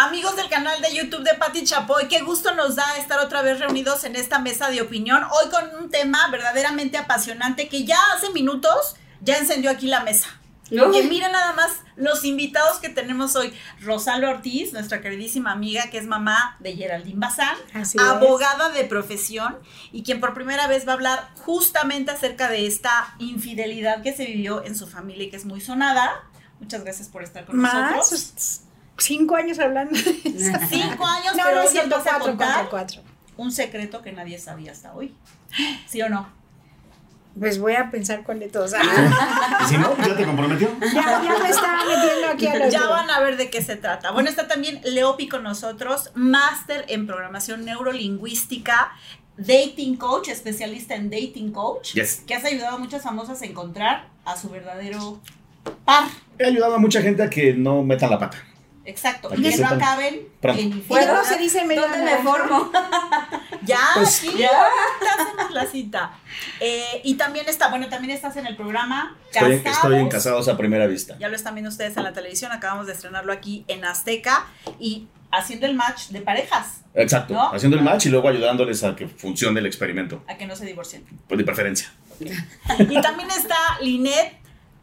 Amigos del canal de YouTube de Patti Chapoy, qué gusto nos da estar otra vez reunidos en esta mesa de opinión. Hoy con un tema verdaderamente apasionante que ya hace minutos ya encendió aquí la mesa. Porque miren nada más los invitados que tenemos hoy. Rosalba Ortiz, nuestra queridísima amiga, que es mamá de Geraldine Bazán, Así es. abogada de profesión y quien por primera vez va a hablar justamente acerca de esta infidelidad que se vivió en su familia y que es muy sonada. Muchas gracias por estar con Más, nosotros. Cinco años hablando de eso. Cinco años, No, pero no es cierto, nos vas a cuatro, contar cuatro, cuatro. un secreto que nadie sabía hasta hoy. ¿Sí o no? Pues voy a pensar cuál de todos. y si no, ya te comprometió. ya, ya me estaba metiendo aquí a los Ya van a ver de qué se trata. Bueno, está también Leopi con nosotros, máster en programación neurolingüística, dating coach, especialista en dating coach, Yes. que has ayudado a muchas famosas a encontrar a su verdadero par. He ayudado a mucha gente a que no metan la pata. Exacto. Y que no acaben Pronto. en ¿Y infidelidad. cómo se dice medio ¿Dónde me formo? Ya, Pues- sí, ya te hacemos la cita. Eh, y también está, bueno, también estás en el programa Estoy, Casados. estoy en Casados a primera vista. Ya lo están viendo ustedes en la televisión, acabamos de estrenarlo aquí en Azteca y haciendo el match de parejas, Exacto. ¿No? Haciendo el match y luego ayudándoles a que funcione el experimento. a que no se divorcien. Pues de preferencia. Y también está Linet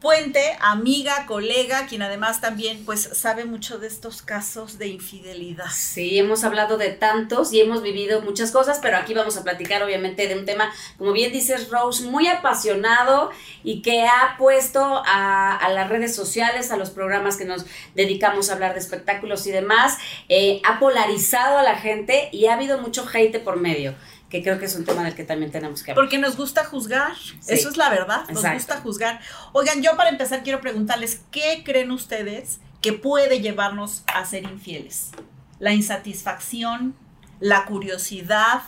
Puente, amiga, colega, quien además también pues sabe mucho de estos casos de infidelidad. Sí, hemos hablado de tantos y hemos vivido muchas cosas, pero aquí vamos a platicar obviamente de un tema, como bien dices Rose, muy apasionado y que ha puesto a, las redes sociales, a los programas que nos dedicamos a hablar de espectáculos y demás, eh, ha polarizado a la gente y ha habido mucho hate por medio, que creo que es un tema del que también tenemos que hablar. Porque nos gusta juzgar, eso es la verdad, nos Exacto. gusta juzgar. Oigan, yo para empezar quiero preguntarles, ¿qué creen ustedes que puede llevarnos a ser infieles? La insatisfacción, la curiosidad,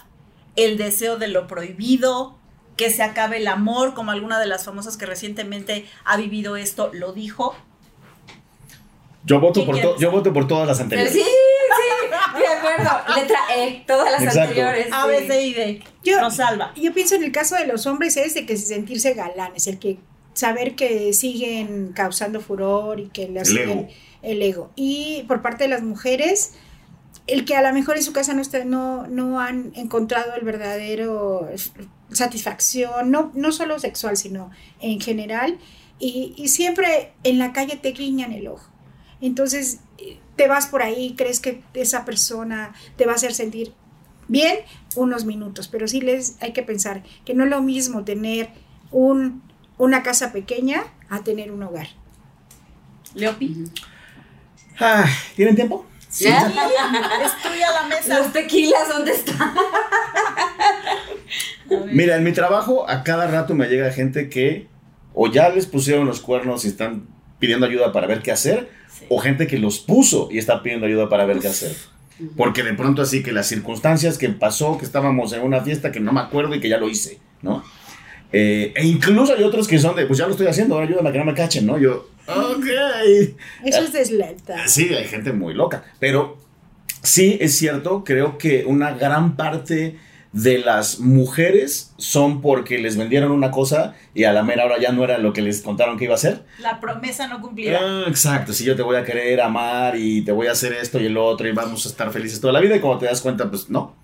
el deseo de lo prohibido, que se acabe el amor, como alguna de las famosas que recientemente ha vivido esto lo dijo. Yo voto, ¿Quién por to- yo voto por todas las anteriores. sí, acuerdo. Letra E, todas las Exacto. anteriores. A. B, C y D. Yo- Nos salva. Yo pienso en el caso de los hombres es de que sentirse galanes, el que saber que siguen causando furor y que les El ego. el ego. Y por parte de las mujeres, el que a lo mejor en su casa no está, no, no han encontrado el verdadero satisfacción, no, no solo sexual, sino en general, y, y siempre en la calle te guiñan el ojo. Entonces te vas por ahí, crees que esa persona te va a hacer sentir bien unos minutos, pero sí les hay que pensar que no es lo mismo tener un, una casa pequeña a tener un hogar. Leopi. Ah, ¿Tienen tiempo? ¿Ya? Destruya la mesa. Los tequilas, ¿dónde están? Mira, en mi trabajo a cada rato me llega gente que o ya les pusieron los cuernos y están pidiendo ayuda para ver qué hacer, o gente que los puso y está pidiendo ayuda para ver qué hacer. Porque de pronto así que las circunstancias que pasó, que estábamos en una fiesta que no me acuerdo y que ya lo hice, ¿no? Eh, e incluso hay otros que son de, pues ya lo estoy haciendo, ahora ayúdame a que no me cachen, ¿no? Yo, ok. Eso es desleta. Sí, hay gente muy loca, pero sí es cierto, creo que una gran parte de las mujeres son porque les vendieron una cosa y a la mera hora ya no era lo que les contaron que iba a ser. La promesa no cumplida. Ah, exacto, si yo te voy a querer amar y te voy a hacer esto y el otro y vamos a estar felices toda la vida y cuando te das cuenta, pues no.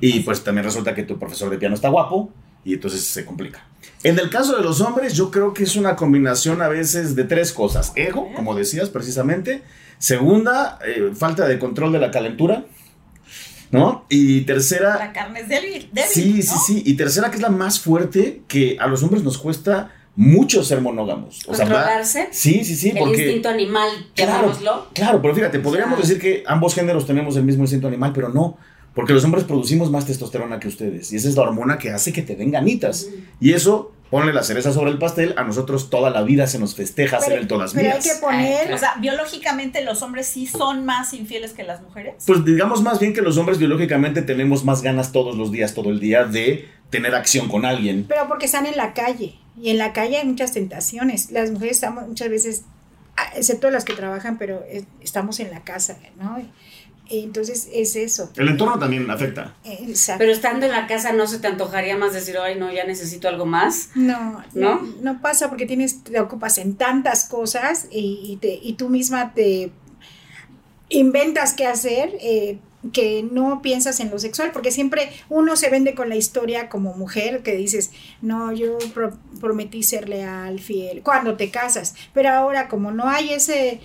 Y pues también resulta que tu profesor de piano está guapo y entonces se complica. En el caso de los hombres, yo creo que es una combinación a veces de tres cosas. Ego, como decías precisamente. Segunda, eh, falta de control de la calentura. ¿No? Y tercera... La carne es débil. débil, Sí, sí, ¿no? sí. Y tercera, que es la más fuerte, que a los hombres nos cuesta mucho ser monógamos. O sea, Controlarse. sí, sí, sí. el porque, instinto animal, Claro, llamémoslo. claro, pero fíjate, podríamos decir que ambos géneros tenemos el mismo instinto animal, pero no. Porque los hombres producimos más testosterona que ustedes. Y esa es la hormona que hace que te den ganitas. Y eso, ponle la cereza sobre el pastel, a nosotros toda la vida se nos festeja hacer el todas pero hay mías. que poner, O sea, biológicamente los hombres sí son más infieles que las mujeres. Pues digamos más bien que los hombres biológicamente tenemos más ganas todos los días, todo el día, de tener acción con alguien. pero porque están en la calle. Y en la calle hay muchas tentaciones. Las mujeres estamos muchas veces, excepto las que trabajan, pero eh, estamos en la casa, ¿no? Entonces es eso. El entorno también afecta. Exacto. Pero estando en la casa, ¿no se te antojaría más decir, ay, no, ya necesito algo más? No, ¿No? no, no pasa porque tienes, te ocupas en tantas cosas y, y te, y tú misma te inventas qué hacer eh, que no piensas en lo sexual, porque siempre uno se vende con la historia como mujer que dices, no, yo pro- prometí ser leal, fiel, cuando te casas, pero ahora como no hay ese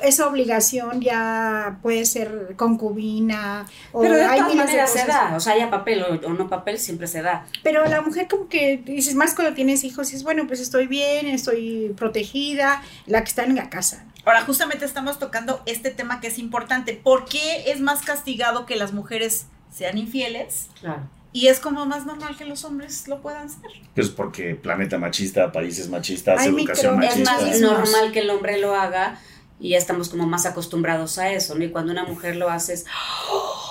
esa obligación ya puede ser concubina o Pero de hay todas de maneras se da, o sea, haya papel o, o no papel, siempre se da. Pero la mujer como que dices, más cuando tienes hijos, dices, bueno, pues estoy bien, estoy protegida, la que está en la casa. Ahora, justamente estamos tocando este tema que es importante. ¿Por qué es más castigado que las mujeres sean infieles? Claro. Y es como más normal que los hombres lo puedan ser. Pues porque planeta machista, países machistas, Hay educación micro- Es machista. más normal que el hombre lo haga y ya estamos como más acostumbrados a eso, ¿no? Y cuando una mujer lo hace es,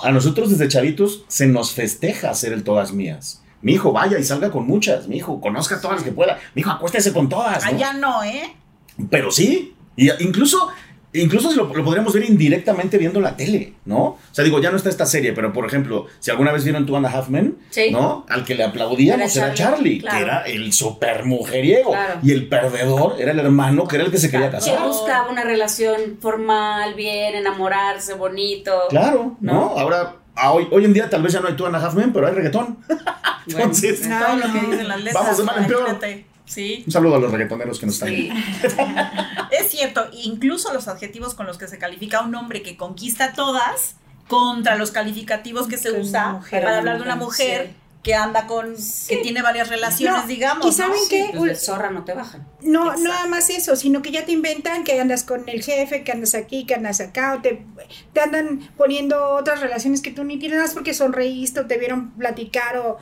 A nosotros desde chavitos se nos festeja hacer el todas mías. Mi hijo vaya y salga con muchas. Mi hijo conozca todas las que pueda. Mi hijo acuéstese con todas. ¿no? Allá no, ¿eh? Pero sí. Y incluso, incluso lo, lo podríamos ver indirectamente viendo la tele, ¿no? O sea, digo, ya no está esta serie, pero por ejemplo, si alguna vez vieron Two and a Half Men, Sí. ¿no? Al que le aplaudíamos Era era Charlie, Charlie, claro. que era el super mujeriego. Claro. Y el perdedor era el hermano, que era el que se quería que casar. buscaba una relación formal, bien, enamorarse, bonito. Claro, ¿no? ¿No? Ahora, hoy, hoy en día tal vez ya no hay Two and a Half Men, pero hay reggaetón. Entonces, No, lo que dicen las letras. Vamos de mal en peor. Sí. un saludo a los reggaetoneros que nos están Sí. Es cierto, incluso los adjetivos con los que se califica a un hombre que conquista a todas contra los calificativos que se usa mujer. para hablar de una mujer Sí. que anda con, que tiene varias relaciones, No, digamos. y saben ¿no? qué? Pues de zorra no te bajan. No, Exacto. nada más eso, sino que ya te inventan que andas con el jefe, que andas aquí, que andas acá, o te, te andan poniendo otras relaciones que tú ni tienes nada más porque sonreíste o te vieron platicar o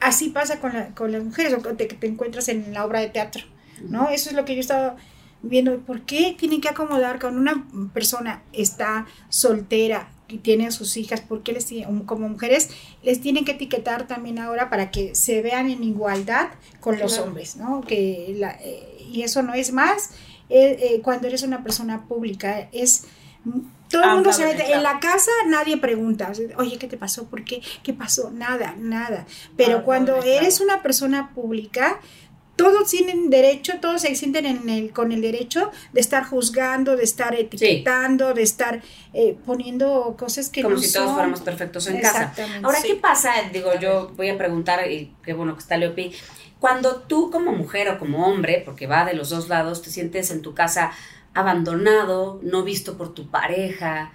así pasa con, la- con las mujeres o te, que te encuentras en la obra de teatro, ¿no? Eso es lo que yo estaba viendo, ¿por qué tienen que acomodar con una persona está soltera y tiene a sus hijas, por qué les tiene- como mujeres les tienen que etiquetar también ahora para que se vean en igualdad con los Claro. hombres, ¿no? Que la- eh, y eso no es más eh, eh, cuando eres una persona pública, es todo el mundo se mete en la casa, nadie pregunta, oye, ¿qué te pasó? ¿Por qué? ¿Qué pasó? Nada, nada. Pero Ah, cuando eres una persona pública, todos tienen derecho, todos se sienten en el, con el derecho de estar juzgando, de estar etiquetando, de estar eh, poniendo cosas que Como no si todos fuéramos perfectos en casa. Exactamente, Ahora, sí. ¿qué pasa? Digo, yo voy a preguntar, y qué bueno que está Leopi, cuando tú como mujer o como hombre, porque va de los dos lados, te sientes en tu casa abandonado, no visto por tu pareja,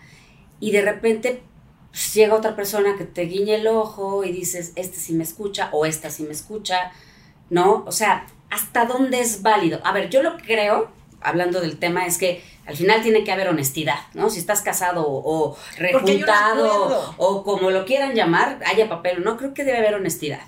y de repente pues, llega otra persona que te guiñe el ojo y dices, este sí me escucha o esta sí me escucha, ¿no? O sea, ¿hasta dónde es válido? A ver, yo lo que creo, hablando del tema, es que al final tiene que haber honestidad, ¿no? Si estás casado o, o rejuntado o como lo quieran llamar, haya papel o no, creo que debe haber honestidad,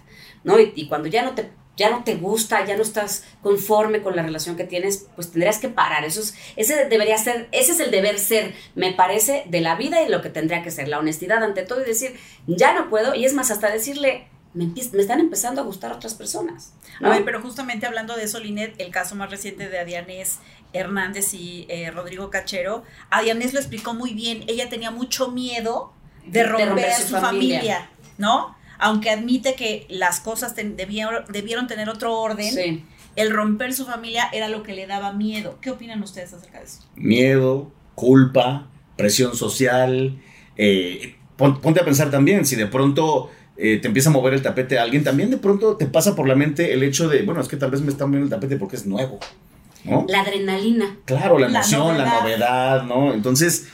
¿no? Y, y cuando ya no te ya no te gusta, ya no estás conforme con la relación que tienes, pues tendrías que parar. Eso es, ese debería ser, ese es el deber ser, me parece, de la vida y lo que tendría que ser, la honestidad ante todo y decir, ya no puedo, y es más, hasta decirle, me, me están empezando a gustar otras personas. ¿no? A ver, pero justamente hablando de eso, Linet, el caso más reciente de Adianés Hernández y eh, Rodrigo Cachero, Adianés lo explicó muy bien. Ella tenía mucho miedo de De romper, romper su, su familia. familia. ¿no? Aunque admite que las cosas ten- debieron, debieron tener otro orden, Sí. el romper su familia era lo que le daba miedo. ¿Qué opinan ustedes acerca de eso? Miedo, culpa, presión social. eh, pon- ponte a pensar también, si de pronto eh, te empieza a mover el tapete a alguien, también de pronto te pasa por la mente el hecho de, bueno, es que tal vez me está moviendo el tapete porque es nuevo. ¿no? La adrenalina. Claro, la emoción, la novedad. novedad, ¿no? Entonces,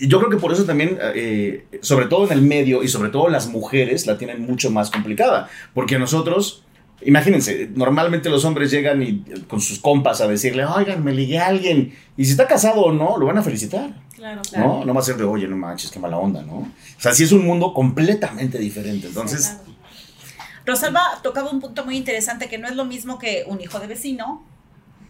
yo creo que por eso también, eh, sobre todo en el medio y sobre todo las mujeres la tienen mucho más complicada. Porque nosotros, imagínense, normalmente los hombres llegan y, eh, con sus compas a decirle, oigan, me ligué a alguien. Y si está casado o no, lo van a felicitar. Claro, ¿No? No va a ser de, oye, no manches, qué mala onda, ¿no? O sea, sí es un mundo completamente diferente. Entonces, Rosalba tocaba un punto muy interesante que no es lo mismo que un hijo de vecino,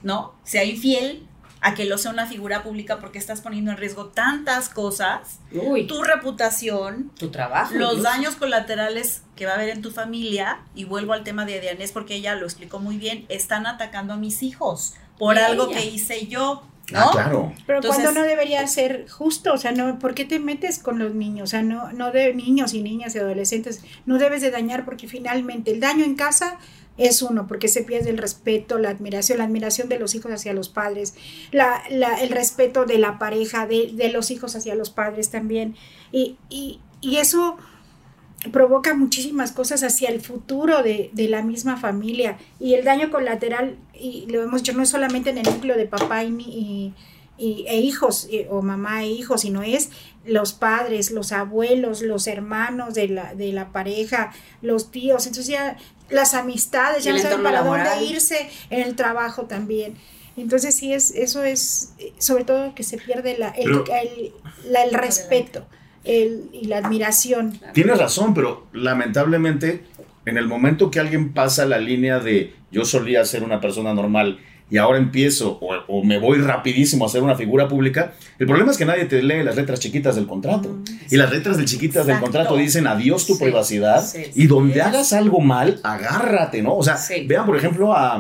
¿no? Sea infiel a que lo sea una figura pública porque estás poniendo en riesgo tantas cosas, Uy, tu reputación, tu trabajo. los daños colaterales que va a haber en tu familia, y vuelvo al tema de Dianés porque ella lo explicó muy bien, están atacando a mis hijos por Y algo ella. que hice yo, ¿no? ah, claro. Pero Entonces- cuando no debería ser justo, o sea, no, ¿por qué te metes con los niños? O sea, no, no de niños y niñas y adolescentes, no debes de dañar porque finalmente el daño en casa es uno, porque se pierde el respeto, la admiración, la admiración de los hijos hacia los padres, la, la- el respeto de la pareja, de, de los hijos hacia los padres también. Y, y, y eso provoca muchísimas cosas hacia el futuro de, de la misma familia. Y el daño colateral, y lo hemos dicho, no es solamente en el núcleo de papá y, y- y- e hijos, eh, o mamá e hijos, sino es los padres, los abuelos, los hermanos de la, de la pareja, los tíos. Entonces ya las amistades, ya no saben para laboral. dónde irse en el trabajo también. Entonces sí es, eso es, sobre todo que se pierde la, el, Pero- el- la- el respeto el- y la admiración. Tienes razón, pero lamentablemente en el momento que alguien pasa la línea de yo solía ser una persona normal y ahora empiezo o, o me voy rapidísimo a ser una figura pública, el problema es que nadie te lee las letras chiquitas del contrato. y las letras del chiquitas del contrato dicen adiós tu Sí, privacidad sí, y donde hagas algo mal, agárrate, ¿no? O sea, vean por ejemplo a,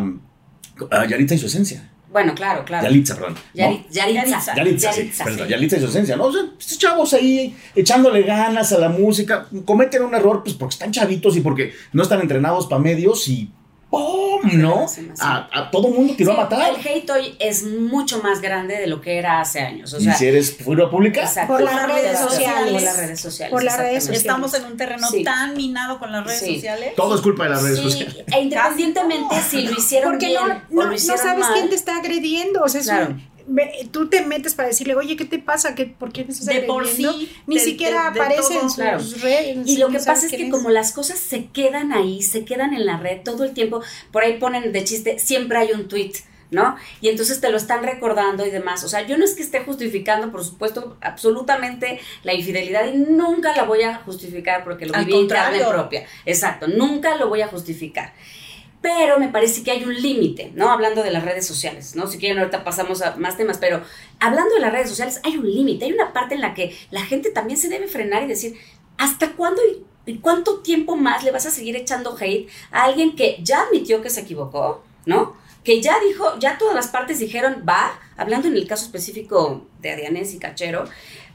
a Yaritza y su esencia. Bueno, claro, claro. Yalitza, perdón. ¿no? Yari- Yaritza. Yalitza, sí, Yaritza, perdón, sí. Yalitza y su esencia, ¿no? O sea, estos chavos ahí echándole ganas a la música, cometen un error pues porque están chavitos y porque no están entrenados para medios y ¡pum! ¿no? A, a todo mundo tiró Sí, a matar. El hate hoy es mucho más grande de lo que era hace años. O y sea, si eres figura pública, exacto. Por las redes Por sociales. las redes sociales. Por las redes exactamente. Estamos en un terreno Sí. tan minado con las redes Sí. sociales. todo es culpa de las redes Sí, sociales. e independientemente si lo hicieron Porque bien no, o no, lo no hicieron sabes mal. quién te está agrediendo. O sea, es Claro. un- tú te metes para decirle, oye, ¿qué te pasa? ¿Qué, ¿Por qué me estás De por sí, Ni de- siquiera de- de aparece en sus Claro. redes. Y lo que pasa es que como las cosas se quedan ahí, se quedan en la red todo el tiempo, por ahí ponen de chiste, siempre hay un tweet, ¿no? Y entonces te lo están recordando y demás. O sea, yo no es que esté justificando, por supuesto, absolutamente la infidelidad y nunca la voy a justificar porque lo Al viví en carne propia. Exacto, nunca lo voy a justificar. Pero me parece que hay un límite, ¿no? Hablando de las redes sociales, ¿no? Si quieren, ahorita pasamos a más temas, pero hablando de las redes sociales, hay un límite, hay una parte en la que la gente también se debe frenar y decir, ¿hasta cuándo y, cuánto tiempo más le vas a seguir echando hate a alguien que ya admitió que se equivocó, ¿no? Que ya dijo, ya todas las partes dijeron, va, hablando en el caso específico de Adianés y Cachero,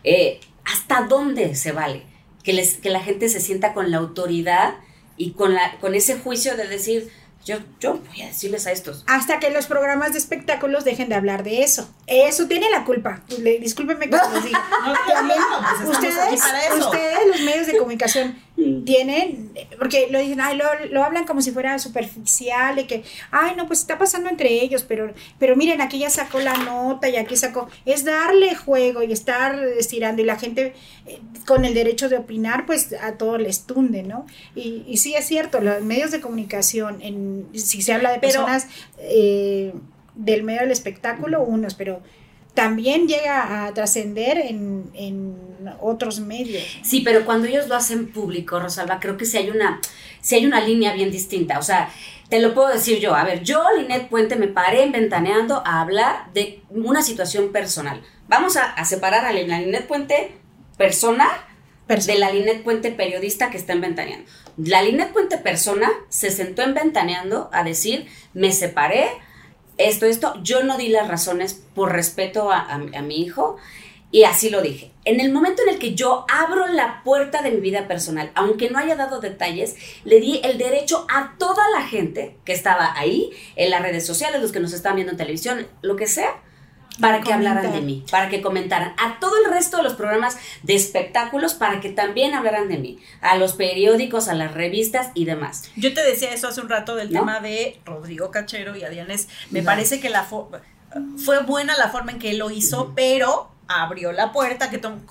eh, ¿hasta dónde se vale? Que, les, que la gente se sienta con la autoridad y con, la, con ese juicio de decir, yo, yo voy a decirles a estos. Hasta que los programas de espectáculos dejen de hablar de eso. Eso tiene la culpa. Pues, le- Discúlpenme que les diga. No, pues ustedes, ustedes, los medios de comunicación, tienen, porque lo dicen, ay, lo, lo hablan como si fuera superficial, y que, ay, no, pues está pasando entre ellos, pero, pero miren, aquí ya sacó la nota y aquí sacó, es darle juego y estar estirando, y la gente eh, con el derecho de opinar, pues a todo les tunde, ¿no? Y, y sí es cierto, los medios de comunicación, en, si se habla de Pero- personas eh, del medio del espectáculo, unos, pero también llega a trascender en, en otros medios. Sí, pero cuando ellos lo hacen público, Rosalba, creo que sí hay una, sí hay una línea bien distinta. O sea, te lo puedo decir yo. A ver, yo, Linet Puente, me paré en Ventaneando a hablar de una situación personal. Vamos a, a separar a la Linet Puente persona de la Linet Puente periodista que está en Ventaneando. La Linet Puente persona se sentó en Ventaneando a decir, me separé, esto, esto, yo no di las razones por respeto a, a- mi hijo Y así lo dije. En el momento en el que yo abro la puerta de mi vida personal, aunque no haya dado detalles, le di el derecho a toda la gente que estaba ahí, en las redes sociales, los que nos están viendo en televisión, lo que sea, para que hablaran de mí, para que comentaran. A todo el resto de los programas de espectáculos para que también hablaran de mí. A los periódicos, a las revistas y demás. Yo te decía eso hace un rato del ¿No? tema de Rodrigo Cachero y Adianes. Me parece que la fue buena la forma en que él lo hizo, pero abrió la puerta que tom-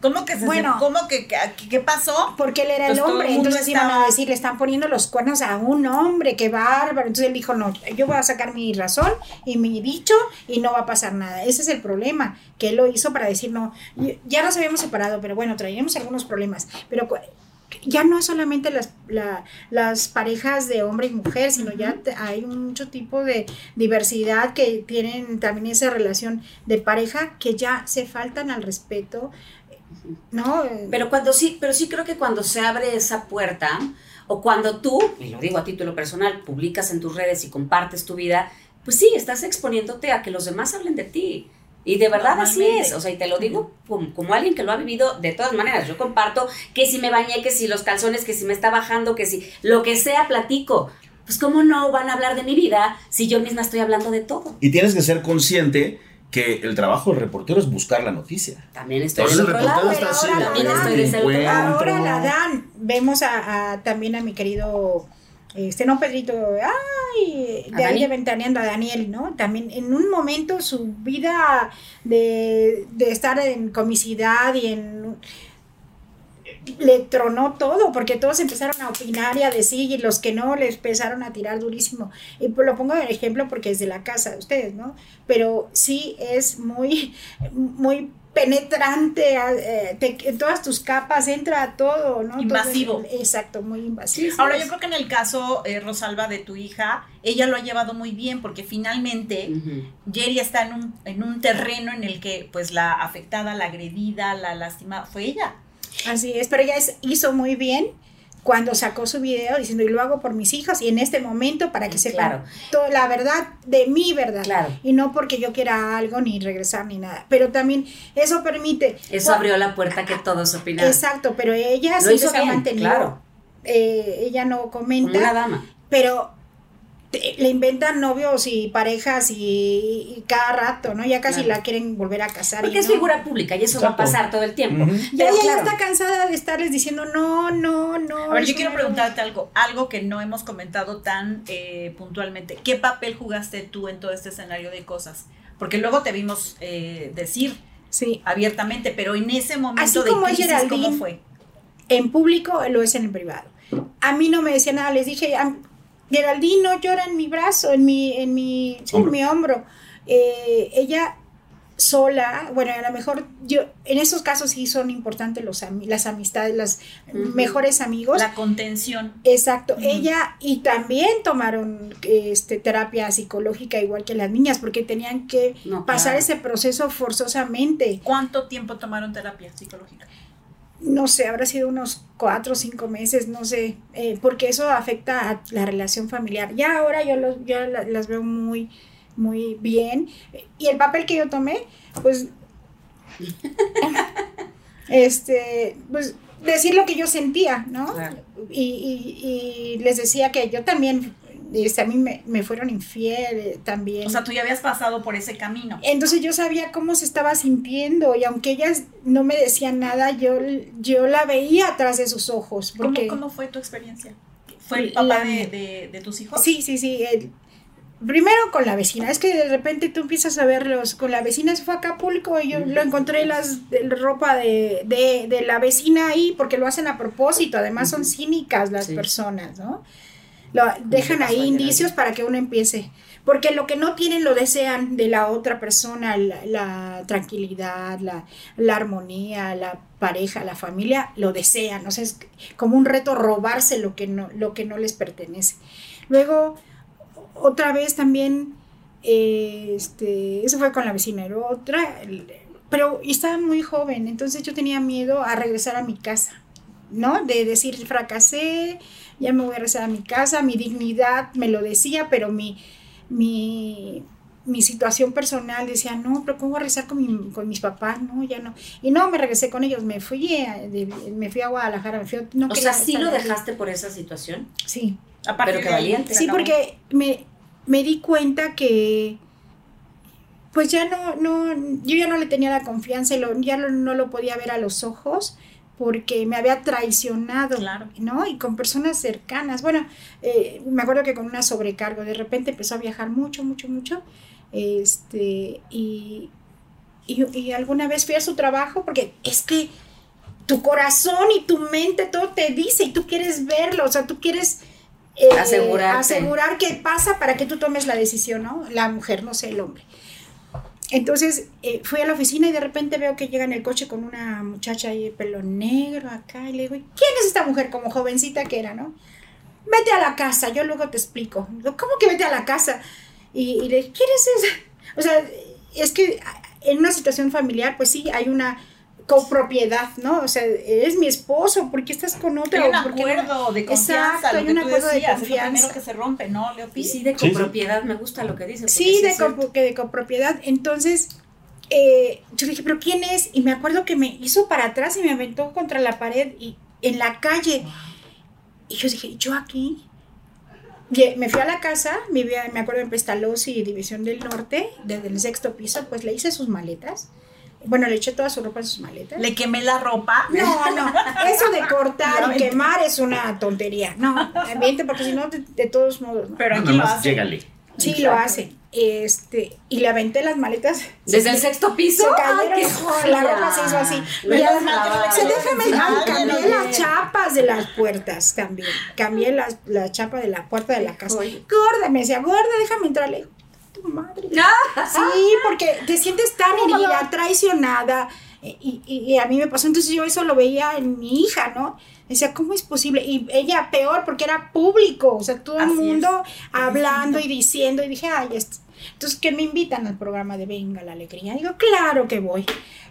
¿Cómo? ¿Cómo que se Bueno. ¿Cómo que, que- qué pasó? Porque él era Pues el todo hombre, el entonces iban a estaba- decir, le están poniendo los cuernos a un hombre, qué bárbaro. Entonces él dijo, no, yo voy a sacar mi razón y mi dicho y no va a pasar nada. Ese es el problema, que él lo hizo para decir, no, ya nos habíamos separado, pero bueno, traíamos algunos problemas. Pero ya no es solamente las, la- las parejas de hombre y mujer, sino ya hay mucho tipo de diversidad que tienen también esa relación de pareja que ya se faltan al respeto. ¿No? Pero cuando sí, pero sí creo que cuando se abre esa puerta, o cuando tú, y lo digo a título personal, publicas en tus redes y compartes tu vida, pues sí, estás exponiéndote a que los demás hablen de ti. Y de verdad así es, o sea, y te lo digo como, como alguien que lo ha vivido de todas maneras. Yo comparto que si me bañé, que si los calzones, que si me está bajando, que si lo que sea, platico. Pues cómo no van a hablar de mi vida si yo misma estoy hablando de todo. Y tienes que ser consciente que el trabajo del reportero es buscar la noticia. También estoy Entonces el reportero está pero ahora así, también estoy de. Ahora la dan. Vemos a, a- también a mi querido, este no Pedrito, ay, ¿A de ahí Dani? de Ventaneando a Daniel, ¿no? También en un momento su vida de, de estar en comicidad y en le tronó todo, porque todos empezaron a opinar y a decir, y los que no les empezaron a tirar durísimo. Y pues lo pongo de ejemplo porque es de la casa de ustedes, ¿no? Pero sí es muy, muy penetrante, eh, te- en todas tus capas entra todo, ¿no? Invasivo. Todo, exacto, muy invasivo. Ahora yo creo que en el caso, eh, Rosalba, de tu hija, ella lo ha llevado muy bien porque finalmente. Jerry está en un, en un terreno en el que pues la afectada, la agredida, la lastimada, fue ella. Así es, pero ella es- hizo muy bien cuando sacó su video diciendo, y lo hago por mis hijos y en este momento para que sepan Claro. la verdad de mi verdad. Claro. Y no porque yo quiera algo ni regresar ni nada. Pero también eso permite... Eso abrió la puerta que todos opinaran. Exacto, pero ella Lo siempre hizo se ha mantenido. claro. eh, ella no comenta. una dama. pero te- le inventan novios y parejas y, y cada rato, ¿no? Ya casi Claro. la quieren volver a casar. Porque y es no. figura pública y eso va a pasar todo el tiempo. Ujú. Ya Pero ella claro, está cansada de estarles diciendo no, no, no. A ver, yo quiero no". preguntarte algo, algo que no hemos comentado tan eh, puntualmente. ¿Qué papel jugaste tú en todo este escenario de cosas? Porque luego te vimos eh, decir Sí, abiertamente, pero en ese momento Así de como crisis, ¿cómo fue? en público lo es en el privado. A mí no me decía nada, les dije, "Am- Geraldine no llora en mi brazo, en mi, en mi, sí, en Hombro. mi hombro. Eh, ella sola, bueno, a lo mejor yo, en esos casos sí son importantes los, las amistades, Ujú. mejores amigos. La contención. Exacto, ella y también tomaron este, terapia psicológica igual que las niñas porque tenían que No, pasar claro. ese proceso forzosamente. ¿Cuánto tiempo tomaron terapia psicológica? No sé, habrá sido unos cuatro o cinco meses, no sé, eh, porque eso afecta a la relación familiar. Ya ahora yo, los, yo la- las veo muy, muy bien. Y el papel que yo tomé, pues, este, pues decir lo que yo sentía, ¿no? Claro. Y, y- y les decía que yo también, este, a mí me, me fueron infiel eh, también. O sea, tú ya habías pasado por ese camino. Entonces yo sabía cómo se estaba sintiendo y aunque ellas no me decían nada, yo, yo la veía atrás de sus ojos. ¿Cómo, cómo fue tu experiencia? ¿Fue el papá La- de, de- de tus hijos? Sí, sí, sí. el- primero con la vecina. Es que de repente tú empiezas a verlos. Con la vecina se fue a Acapulco y yo lo encontré las de- ropa de, de, de la vecina ahí porque lo hacen a propósito. Además son cínicas las Sí. personas, ¿no? Lo, dejan ahí indicios para que uno empiece. Porque lo que no tienen lo desean de la otra persona, la, la tranquilidad, la, la armonía, la pareja, la familia, lo desean. O sea, es como un reto robarse lo que no, lo que no les pertenece. Luego, otra vez también, eh, este, eso fue con la vecina, luego otra, pero estaba muy joven, entonces yo tenía miedo a regresar a mi casa, ¿no? De decir, fracasé, ya me voy a regresar a mi casa, mi dignidad me lo decía, pero mi, mi, mi situación personal, decía, no, pero ¿cómo voy a regresar con, mi- con mis papás? No, ya no. Y no, me regresé con ellos, me fui, a, de- me fui a Guadalajara, me fui a- no o sea, sí lo ahí. dejaste por esa situación. Sí. A partir Pero ahí valiente. Sí, acabó. porque me, me di cuenta que pues ya no, no, yo ya no le tenía la confianza y lo- ya lo- no lo podía ver a los ojos porque me había traicionado, Claro. ¿no? Y con personas cercanas. Bueno, eh, me acuerdo que con una sobrecargo, de repente empezó a viajar mucho, mucho, mucho, este, y, y, y alguna vez fui a su trabajo porque es que tu corazón y tu mente todo te dice y tú quieres verlo, o sea, tú quieres eh, asegurar qué pasa para que tú tomes la decisión, ¿no? La mujer, no sé, el hombre. Entonces eh, fui a la oficina y de repente veo que llega en el coche con una muchacha ahí de pelo negro acá y le digo, ¿quién es esta mujer? Como jovencita que era, ¿no? Vete a la casa, yo luego te explico. ¿Cómo que vete a la casa? Y, y le dije, ¿quién es esa? O sea, es que en una situación familiar, pues sí, hay una copropiedad, ¿no? O sea, eres mi esposo, ¿por qué estás con otra? Hay un acuerdo de confianza, Exacto, lo hay que un tú acuerdo de decías, es lo confianza. primero que se rompe, ¿no, Leopi? Sí, de copropiedad, me gusta lo que dice. porque Sí, de, que de copropiedad. Entonces, eh, yo dije, ¿pero quién es? Y me acuerdo que me hizo para atrás y me aventó contra la pared y en la calle. Y yo dije, ¿yo aquí? Ye- Me fui a la casa, vivía, me acuerdo en Pestalozzi, División del Norte, desde el sexto piso, pues le hice sus maletas. Bueno, le eché toda su ropa en sus maletas. Le quemé la ropa. No, no, eso de cortar y quemar es una tontería. No, vente, porque si no, de, de todos modos. ¿no? Pero aquí Nada lo más hace. llégale. Sí, Exacto. lo hace. Este, y le aventé las maletas. Desde el sexto piso. Se ¡Ay, cayeron, qué joya! la ropa se hizo así. Y las además, se déjame, Ay, ay, cambié las chapas de las puertas también. Cambié las, la chapa de la puerta de la casa. Gorda, me decía, gorda, déjame entrar. Madre. Ah. Sí, porque te sientes tan herida, traicionada. Y, y- y a mí me pasó, entonces yo eso lo veía en mi hija, ¿no? Decía, ¿cómo es posible? Y ella peor porque era público, o sea, todo el mundo es. hablando y diciendo, y dije, ay, esto. Entonces, que me invitan al programa de Venga la Alegría. Digo, claro que voy.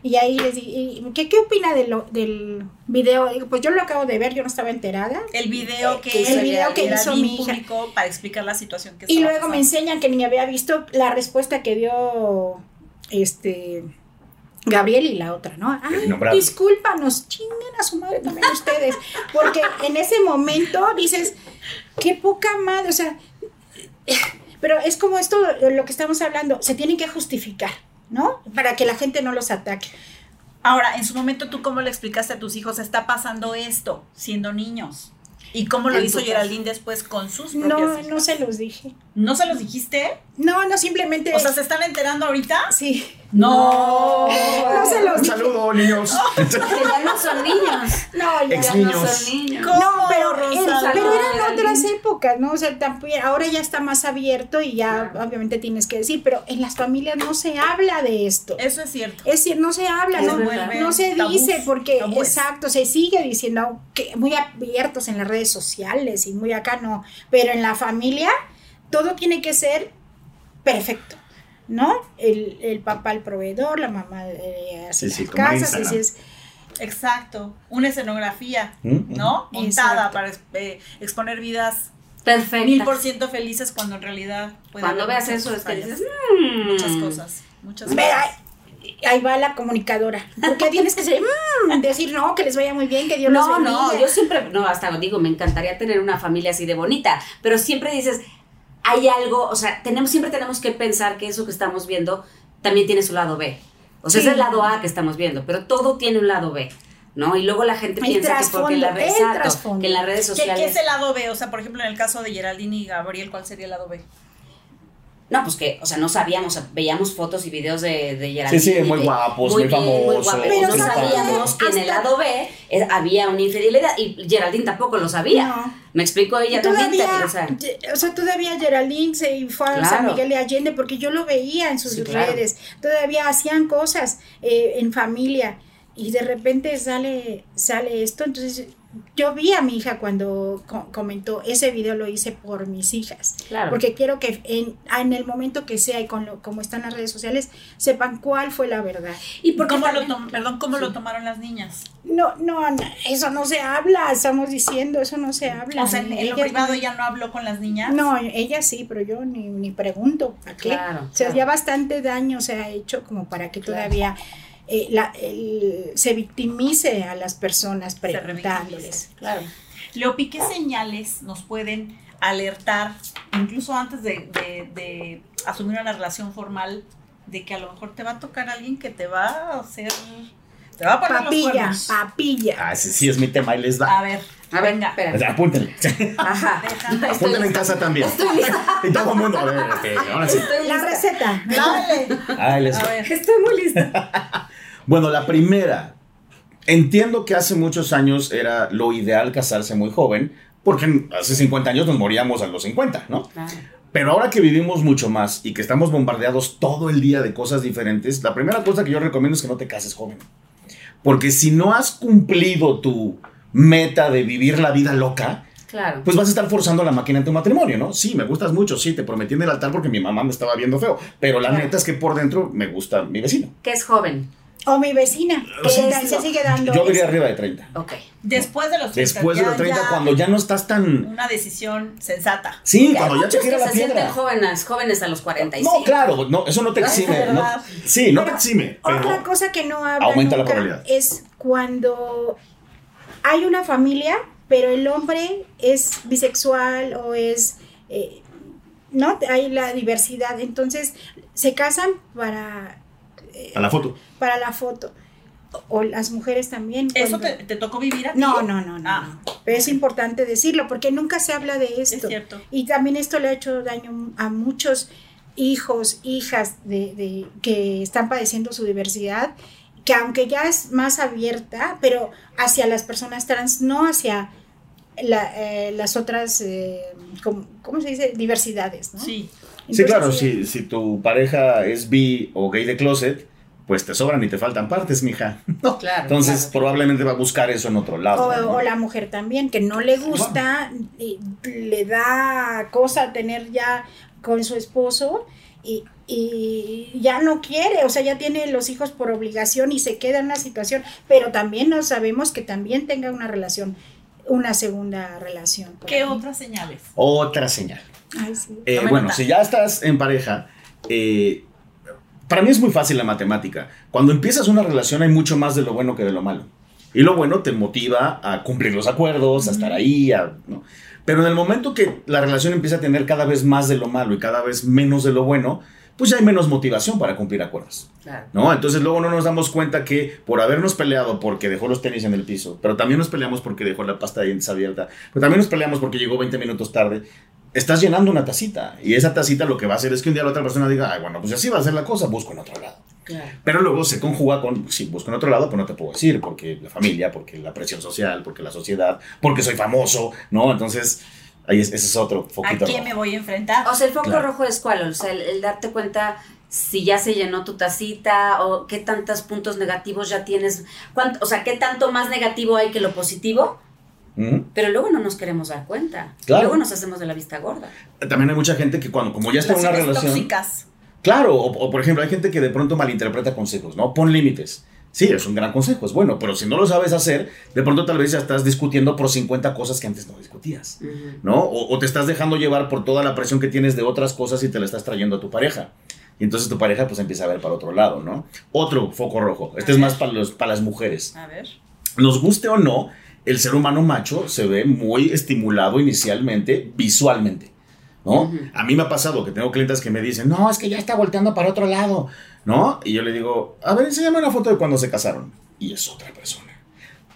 Y ahí les digo, ¿qué, qué opina de lo- del video? Digo, pues yo lo acabo de ver, yo no estaba enterada. El video que El video que hizo mi hija. para explicar la situación que Y luego me enseñan que ni había visto la respuesta que dio este Gabriel y la otra, ¿no? Ay, discúlpanos, chinguen a su madre también ustedes. Porque en ese momento dices, qué poca madre, o sea, pero es como esto, lo que estamos hablando, se tienen que justificar, ¿no? Para que la gente no los ataque. Ahora, en su momento, ¿tú cómo le explicaste a tus hijos? Está pasando esto, siendo niños. ¿Y cómo lo hizo Geraldine después con sus propias No, hijas? no se los dije. ¿No se los dijiste? No, no, simplemente... O sea, ¿se están enterando ahorita? sí. No. No se los Un dije. saludo, niños. Ya no son niños. No, ya Ya no son niños. ¿Cómo, No, pero, Rosa? el- pero eran otras épocas, ¿no? O sea, ahora ya está más abierto y ya obviamente tienes que decir, pero en las familias no se habla de esto. Eso es cierto. Es decir, no se habla, Es no, verdad. no se Tabús, dice porque, exacto, se sigue diciendo que muy abiertos en las redes sociales y muy acá no, pero en la familia todo tiene que ser perfecto, ¿no? El, el papá el proveedor, la mamá eh, hace Sí, sí, las casas, Instagram. así es. Exacto. Una escenografía, Mm, ¿no? Montada Exacto. para eh, exponer vidas Perfecto. mil por ciento felices cuando en realidad Cuando veas eso es que dices, muchas "Mm". cosas, muchas cosas. ahí, ahí va la comunicadora. Porque tienes que ser, mm, decir, no, que les vaya muy bien, que Dios los No, bendiga. no, yo siempre, no, hasta digo, me encantaría tener una familia así de bonita, pero siempre dices, hay algo, o sea, tenemos, siempre tenemos que pensar que eso que estamos viendo también tiene su lado B. O sea, Sí. es el lado A que estamos viendo, pero todo tiene un lado B, ¿no? Y luego la gente El piensa que porque en, la exacto, trasfondo. que en las redes ¿Qué, sociales... qué es el lado B? O sea, por ejemplo, en el caso de Geraldine y Gabriel, ¿cuál sería el lado B? No, pues que, o sea, no sabíamos, o sea, veíamos fotos y videos de, de Sí, Geraldine. sí, y muy de- guapos, muy bien, famosos, guapos. Pero no ¿sabes sabíamos que en el lado B eh, había una infidelidad y Geraldine tampoco lo sabía. No. Me explicó ella también. o sea, ye- o sea, todavía Geraldine se fue a San. Miguel de Allende porque yo lo veía en sus Sí, claro. redes. Todavía hacían cosas eh, en familia y de repente sale, sale esto. Entonces yo vi a mi hija cuando co- comentó, ese video lo hice por mis hijas. Claro. Porque quiero que en, en el momento que sea y con lo, como están las redes sociales, sepan cuál fue la verdad. Y porque ¿Cómo lo, también- perdón, ¿cómo lo tomaron las niñas? No, no, no, eso no se habla, estamos diciendo, eso no se habla. O sea, en, en lo privado no- ya no habló con las niñas. No, ella sí, pero yo ni, ni pregunto, ¿a qué? Claro, o sea, claro. ya bastante daño se ha hecho como para que todavía eh, la- el- se victimice a las personas preguntándoles. Claro. Leopi, ¿qué señales nos pueden alertar, incluso antes de, de- de asumir una relación formal, de que a lo mejor te va a tocar alguien que te va a hacer. Te va a poner los Papilla, papilla. Ah, ese sí es mi tema y les A va. ver, A ver, venga. espera. Apúntenle. Ajá. Déjame. Apúntenle en casa también. Estoy lista. Y todo el mundo. A ver, ahora sí. Estoy La receta. Dale. Les A ver. Estoy muy lista. Bueno, la primera. Entiendo que hace muchos años era lo ideal casarse muy joven, porque hace 50 años nos moríamos a los 50, ¿no? Claro. Pero ahora que vivimos mucho más y que estamos bombardeados todo el día de cosas diferentes, la primera cosa que yo recomiendo es que no te cases joven. Porque si no has cumplido tu meta de vivir la vida loca, Claro. pues vas a estar forzando la máquina en tu matrimonio, ¿no? Sí, me gustas mucho, sí, te prometí en el altar porque mi mamá me estaba viendo feo, pero la Claro. neta es que por dentro me gusta mi vecino. ¿Qué es joven? O mi vecina, que se sigue dando. Yo diría arriba de 30. Ok. Después de los 30. Después de los 30, ya cuando ya no estás tan... Una decisión sensata. Sí, cuando ya te quiera que la se sienten jóvenes, jóvenes a los 45. No, claro, no, eso no te exime. no- sí, no te Pero exime, Otra cosa que no habla aumenta la probabilidad. es cuando hay una familia, pero el hombre es bisexual o es, eh, ¿no? Hay la diversidad, entonces se casan para, A la foto. para la foto. O las mujeres también. ¿Eso cuando- te, te tocó vivir a ti? No, no, no, no, Ah. no. Pero es importante decirlo porque nunca se habla de esto. Es cierto. Y también esto le ha hecho daño a muchos hijos, hijas de, de- que están padeciendo su diversidad, que aunque ya es más abierta, pero hacia las personas trans, no hacia la- eh, las otras, eh, ¿cómo, cómo se dice? Diversidades, ¿no? Sí. Sí, claro, sí, si, si tu pareja es bi o gay de closet, pues te sobran y te faltan partes, mija. No. Claro, Entonces, claro. probablemente va a buscar eso en otro lado. O, ¿no? o la mujer también, que no le gusta, y le da cosa tener ya con su esposo y, y ya no quiere, o sea, ya tiene los hijos por obligación y se queda en una situación, pero también no sabemos que también tenga una relación, una segunda relación. ¿Qué ahí. otras señales? Otra señal. Ay, sí. Eh, bueno, nota. si ya estás en pareja, eh, para mí es muy fácil la matemática. Cuando empiezas una relación hay mucho más de lo bueno que de lo malo. Y lo bueno te motiva a cumplir los acuerdos, a estar ahí, a- ¿no? Pero en el momento que la relación empieza a tener cada vez más de lo malo y cada vez menos de lo bueno, pues ya hay menos motivación para cumplir acuerdos. Claro. ¿no? Entonces luego no nos damos cuenta que por habernos peleado porque dejó los tenis en el piso, pero también nos peleamos porque dejó la pasta de dientes abierta, pero también nos peleamos porque llegó 20 minutos tarde, estás llenando una tacita y esa tacita lo que va a hacer es que un día la otra persona diga, ay, bueno, pues así va a ser la cosa, busco en otro lado. Claro. Pero luego se conjuga con, sí, busco en otro lado, pero no te puedo decir, porque la familia, porque la presión social, porque la sociedad, porque soy famoso, ¿no? Entonces, ahí es, ese es otro ¿A foquito. quién rojo. me voy a enfrentar? O sea, el foco Claro. rojo es cuál, o sea, el, el darte cuenta si ya se llenó tu tacita o qué tantos puntos negativos ya tienes, cuánto- o sea, qué tanto más negativo hay que lo positivo, Pero luego no nos queremos dar cuenta. Claro. Luego nos hacemos de la vista gorda. También hay mucha gente que cuando, como ya está en una relación... tóxicas. Claro, o, o, por ejemplo, hay gente que de pronto malinterpreta consejos, ¿no? Pon límites. Sí, es un gran consejo, es bueno, pero si no lo sabes hacer, de pronto tal vez ya estás discutiendo por 50 cosas que antes no discutías, ¿no? O, o te estás dejando llevar por toda la presión que tienes de otras cosas y te la estás trayendo a tu pareja. Y entonces tu pareja pues empieza a ver para otro lado, ¿no? Otro foco rojo, este es más para, los, para las mujeres. A ver. Nos guste o no, el ser humano macho se ve muy estimulado inicialmente visualmente, ¿no? A mí me ha pasado que tengo clientes que me dicen, no, es que ya está volteando para otro lado, ¿no? Y yo le digo, a ver, enséñame una foto de cuando se casaron. Y es otra persona.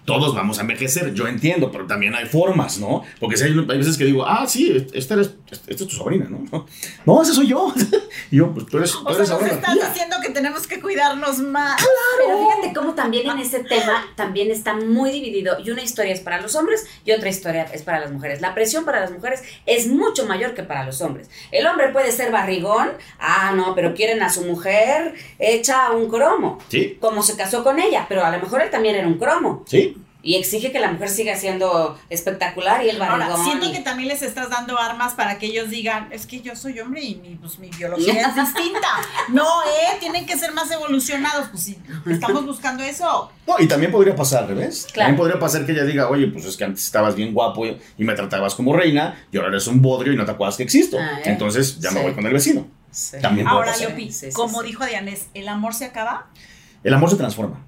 Todos vamos a envejecer, yo entiendo, pero también hay formas, ¿no? Porque si hay, hay veces que digo, ah, sí, esta, eres, esta es tu sobrina, ¿no? No, esa soy yo. y yo, pues tú eres, tú O sea, eres nos ahora estás tía. diciendo que tenemos que cuidarnos más. Pero fíjate cómo también en ese tema también está muy dividido y una historia es para los hombres y otra historia es para las mujeres. La presión para las mujeres es mucho mayor que para los hombres. El hombre puede ser barrigón, ah, no, pero quieren a su mujer hecha un cromo. Sí. Como se casó con ella, pero a lo mejor él también era un cromo. Sí. Y exige que la mujer siga siendo espectacular y el Ahora, barrigón. siento y- que también les estás dando armas para que ellos digan, es que yo soy hombre y mi, pues, mi biología es distinta. No, ¿eh? Tienen que ser más evolucionados. Pues sí, estamos buscando eso. No, y también podría pasar al revés. Claro. También podría pasar que ella diga, oye, pues es que antes estabas bien guapo y y me tratabas como reina, y ahora eres un bodrio y no te acuerdas que existo. Ah, ¿eh? Entonces ya me voy con el vecino. Sí. También Ahora, pasar. Leopi, Sí, sí, como sí. dijo Dianés, ¿el amor se acaba? El amor se transforma.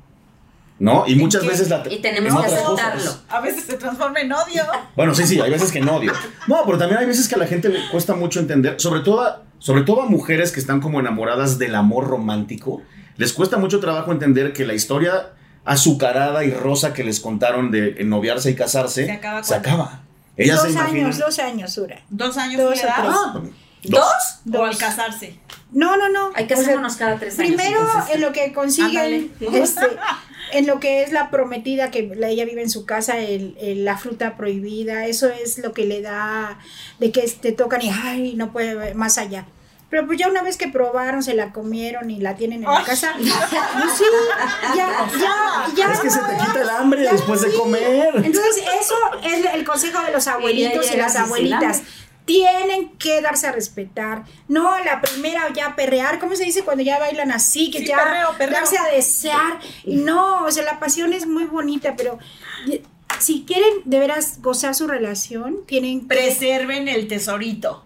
¿No? Y muchas veces la. Y tenemos en que aceptarlo. cosas. A veces se transforma en odio. Bueno, sí, sí, hay veces que no odio. No, pero también hay veces que a la gente le cuesta mucho entender, sobre todo, a- sobre todo a mujeres que están como enamoradas del amor romántico, les cuesta mucho trabajo entender que la historia azucarada y rosa que les contaron de noviarse y casarse Se acaba se acaba. Ellas dos se imaginan. años, dos años dura. Dos años Dos o. Ah, bueno, ¿Dos? O al casarse. No, no, no. Hay que O sea, hacernos cada tres años. Primero, entonces. en lo que consiguen, este, en lo que es la prometida, que la- ella vive en su casa, el, el- la fruta prohibida, eso es lo que le da, de que te tocan y, ay, no puede ver más allá. Pero pues ya una vez que probaron, se la comieron y la tienen en la casa, pues sí, ya, ya, ya. Es que se te quita el hambre ya, después de comer. Entonces, eso es el consejo de los abuelitos y, las abuelitas. Tienen que darse a respetar. No a la primera ya perrear. ¿Cómo se dice cuando ya bailan así? Que Sí, ya perreo, perreo. darse a desear. No, o sea, la pasión es muy bonita, pero y- si quieren de veras gozar su relación, tienen que Preserven el tesorito.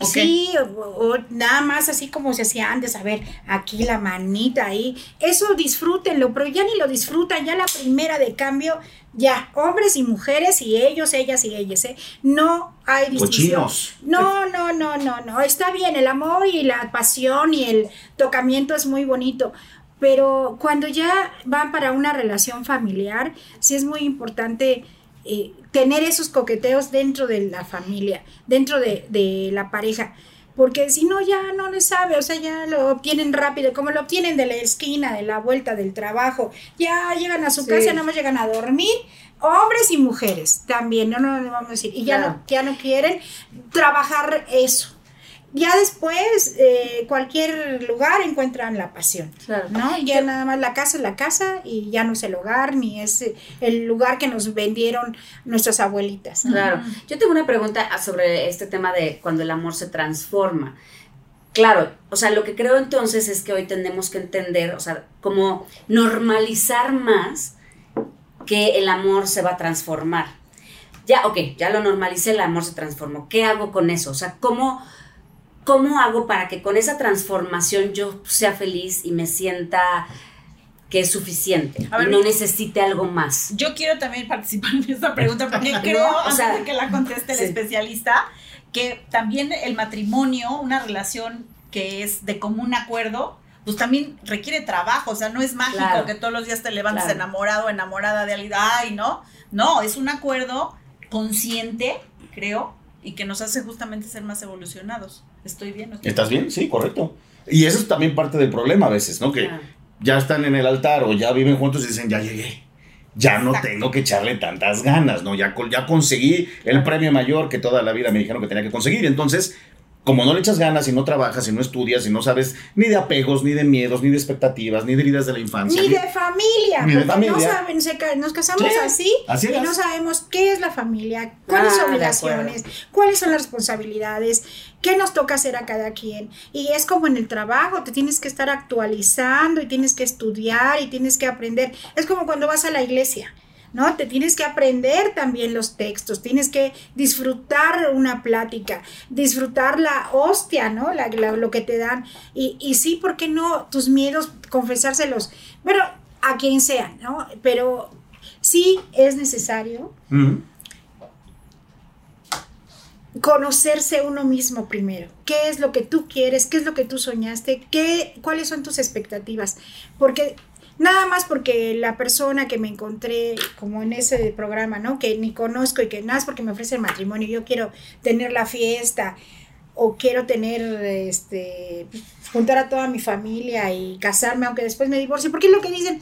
Sí, o, o nada más así como se hacía antes, a ver, aquí la manita ahí. Eso disfrútenlo, pero ya ni lo disfrutan, ya la primera de cambio, ya, hombres y mujeres y ellos, ellas y ellas, ¿eh? No hay distinción. Cochinos. No, no, no, no, no. Está bien, el amor y la pasión y el tocamiento es muy bonito. Pero cuando ya van para una relación familiar, sí es muy importante eh, tener esos coqueteos dentro de la familia, dentro de, de la pareja. Porque si no, ya no le sabe, o sea, ya lo obtienen rápido, como lo obtienen de la esquina, de la vuelta del trabajo. Ya llegan a su Sí. casa, nada más llegan a dormir, hombres y mujeres también, no, no, no vamos a decir. Y ya, Claro. no, ya no quieren trabajar eso. Ya después, eh, cualquier lugar encuentran la pasión. Claro. ¿no? Ya nada más la casa es la casa y ya no es el hogar ni es eh, el lugar que nos vendieron nuestras abuelitas. Claro. Yo tengo una pregunta sobre este tema de cuando el amor se transforma. Claro, o sea, lo que creo entonces es que hoy tenemos que entender, o sea, como normalizar más que el amor se va a transformar. Ya, ok, ya lo normalicé, el amor se transformó. ¿Qué hago con eso? O sea, ¿cómo, cómo hago para que con esa transformación yo sea feliz y me sienta que es suficiente ver, no necesite algo más? Yo quiero también participar en esta pregunta porque creo, o antes de que la conteste el sí. especialista, que también el matrimonio, una relación que es de común acuerdo, pues también requiere trabajo, o sea, no es mágico Claro. que todos los días te levantes Claro. enamorado, enamorada de alguien, ay, ¿no? No, es un acuerdo consciente, creo, y que nos hace justamente ser más evolucionados. ¿Estoy bien? ¿No estoy ¿Estás bien? Sí, correcto. Y eso es también parte del problema a veces, ¿no? Que Claro. ya están en el altar o ya viven juntos y dicen, ya llegué. Ya no tengo que echarle tantas ganas, ¿no? Ya, ya conseguí el premio mayor que toda la vida me dijeron que tenía que conseguir. Entonces, como no le echas ganas y no trabajas y no estudias y no sabes ni de apegos, ni de miedos, ni de expectativas, ni de heridas de la infancia. Ni de familia, Ni de porque no familia. saben, se nos casamos Sí, así, así y no sabemos qué es la familia, cuáles Ah, son obligaciones, cuáles son las responsabilidades, qué nos toca hacer a cada quien. Y es como en el trabajo, te tienes que estar actualizando y tienes que estudiar y tienes que aprender. Es como cuando vas a la iglesia. ¿No? Te tienes que aprender también los textos, tienes que disfrutar una plática, disfrutar la hostia, ¿no? La, la- lo que te dan. Y, y sí, ¿por qué no? Tus miedos, confesárselos. Pero a quien sea, ¿no? Pero sí es necesario conocerse uno mismo primero. ¿Qué es lo que tú quieres? ¿Qué es lo que tú soñaste? ¿Qué, ¿Cuáles son tus expectativas? Porque nada más porque la persona que me encontré, como en ese programa, ¿no? Que ni conozco y que nada es porque me ofrece el matrimonio, yo quiero tener la fiesta o quiero tener, este, juntar a toda mi familia y casarme, aunque después me divorcie, porque es lo que dicen,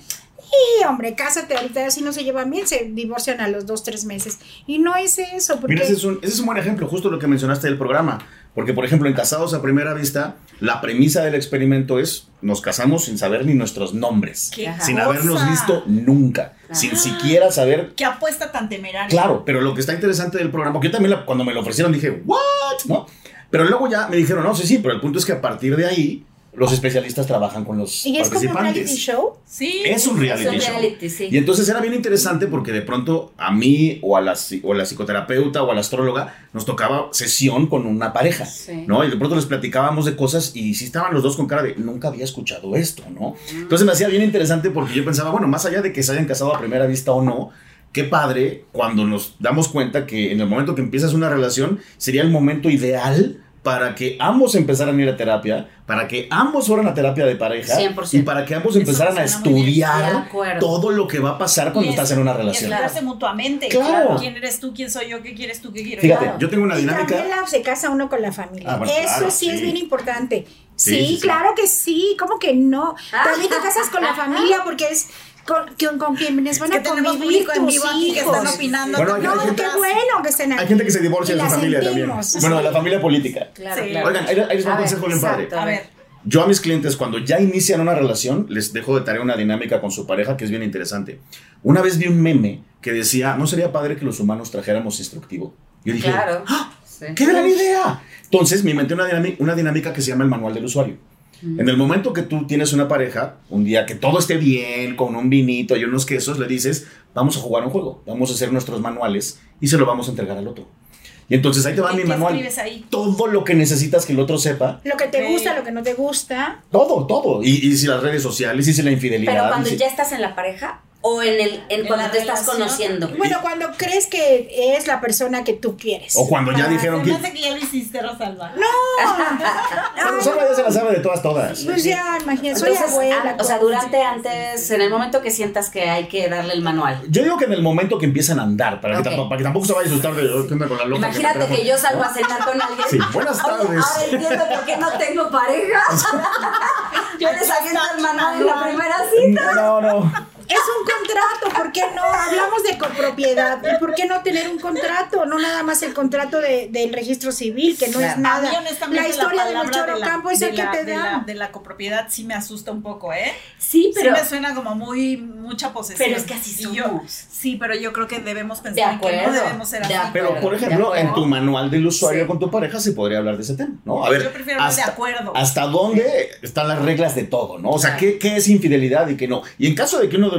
Sí, hombre, cásate ahorita, si no se llevan bien, se divorcian a los dos, tres meses. Y no es eso, porque... Mira, ese es, un, ese es un buen ejemplo, justo lo que mencionaste del programa. Porque, por ejemplo, en Casados a Primera Vista, la premisa del experimento es, nos casamos sin saber ni nuestros nombres. ¡Qué sin cosa! habernos visto nunca. Sin siquiera saber Qué apuesta tan temeraria. Claro, pero lo que está interesante del programa, porque yo también la- cuando me lo ofrecieron dije, ¿what? ¿No? Pero luego ya me dijeron, no, sí, sí, pero el punto es que a partir de ahí, los especialistas trabajan con los ¿Y es como un reality participantes. show? Sí. Es un reality, Es un show. reality, sí. Y entonces era bien interesante porque de pronto a mí o a la, o a la psicoterapeuta o a la astróloga nos tocaba sesión con una pareja, Sí. ¿no? Y de pronto les platicábamos de cosas y sí estaban los dos con cara de nunca había escuchado esto, ¿no? Entonces me hacía bien interesante porque yo pensaba, bueno, más allá de que se hayan casado a primera vista o no, qué padre cuando nos damos cuenta que en el momento que empiezas una relación sería el momento ideal para que ambos empezaran a ir a terapia, para que ambos fueran a terapia de pareja 100%. y para que ambos empezaran a estudiar todo lo que va a pasar cuando Y es- estás en una Y relación. escucharse mutuamente. Claro. ¿Quién eres tú? ¿Quién soy yo? ¿Qué quieres tú? ¿Qué quiero Fíjate, yo? yo tengo una Y dinámica. también la- se casa uno con la familia. Ah, bueno, Eso claro, sí, es bien importante. Sí, Sí, sí, sí. claro que sí. ¿Cómo que no? Ah. También te casas con la familia porque es con, con, con quienes van que a convivir público en tus vivo aquí que están hijos. opinando. Bueno, hay- No, hay qué gente- bueno que estén aquí. Hay gente que se divorcia de su la familia también. sentimos. Bueno, de la familia política. Claro, Sí. claro. Oigan, ahí, ahí les va A consejo bien padre. A ver. Yo a mis clientes, cuando ya inician una relación, les dejo de tarea una dinámica con su pareja que es bien interesante. Una vez vi un meme que decía, ¿no sería padre que los humanos trajéramos instructivo? Yo dije, Claro. ¡Ah! Sí. ¡Qué gran idea! Entonces me inventé una, una dinámica que se llama el manual del usuario. En el momento que tú tienes una pareja, un día que todo esté bien, con un vinito y unos quesos, le dices, vamos a jugar un juego, vamos a hacer nuestros manuales y se lo vamos a entregar al otro. Y entonces ahí te va ¿Y mi manual. escribes ahí? Todo lo que necesitas que el otro sepa, Lo que te gusta, lo que no te gusta. todo, todo. Y, y si las redes sociales, y si la infidelidad. Pero cuando si- ya estás en la pareja o en el en En cuando te estás conociendo. Bueno, cuando crees que es la persona que tú quieres. O cuando ya dijeron que... me hace que ya lo hiciste, Rosalba. Pero Rosalba ya se la sabe de todas, todas. Pues ya, imagínate, soy Entonces, abuela. ah, o sea, durante antes, en el momento que sientas que hay que darle el manual. Yo digo que en el momento que empiezan a andar, para, que, tampoco, para que tampoco se vaya a asustar de "Oh, ¿qué onda con la loca. Imagínate trajo?" que yo salgo a cenar con alguien. Sí, buenas Oye, tardes. ahora entiendo por qué no tengo pareja. yo les aviento el manual en la primera cita. No, no. Es un contrato, ¿por qué no? Hablamos de copropiedad. ¿Y por qué no tener un contrato? No nada más el contrato de- del registro civil, que no es nada. A mí, honestamente, La historia de palabra nuestro la- campo es de el que la- te de la, da. de la copropiedad sí me asusta un poco, ¿eh? Sí, pero. sí me suena como muy mucha posesión. Pero es que así Y yo- somos. sí, pero yo creo que debemos De pensar en que no debemos ser de así. Pero, por ejemplo, de en tu manual del usuario Sí. con tu pareja se podría hablar de ese tema, ¿no? A ver, Yo prefiero hablar de acuerdo. ¿hasta dónde están las reglas de todo, no? O sea, Claro. ¿qué, qué es infidelidad y qué no? Y en caso de que uno de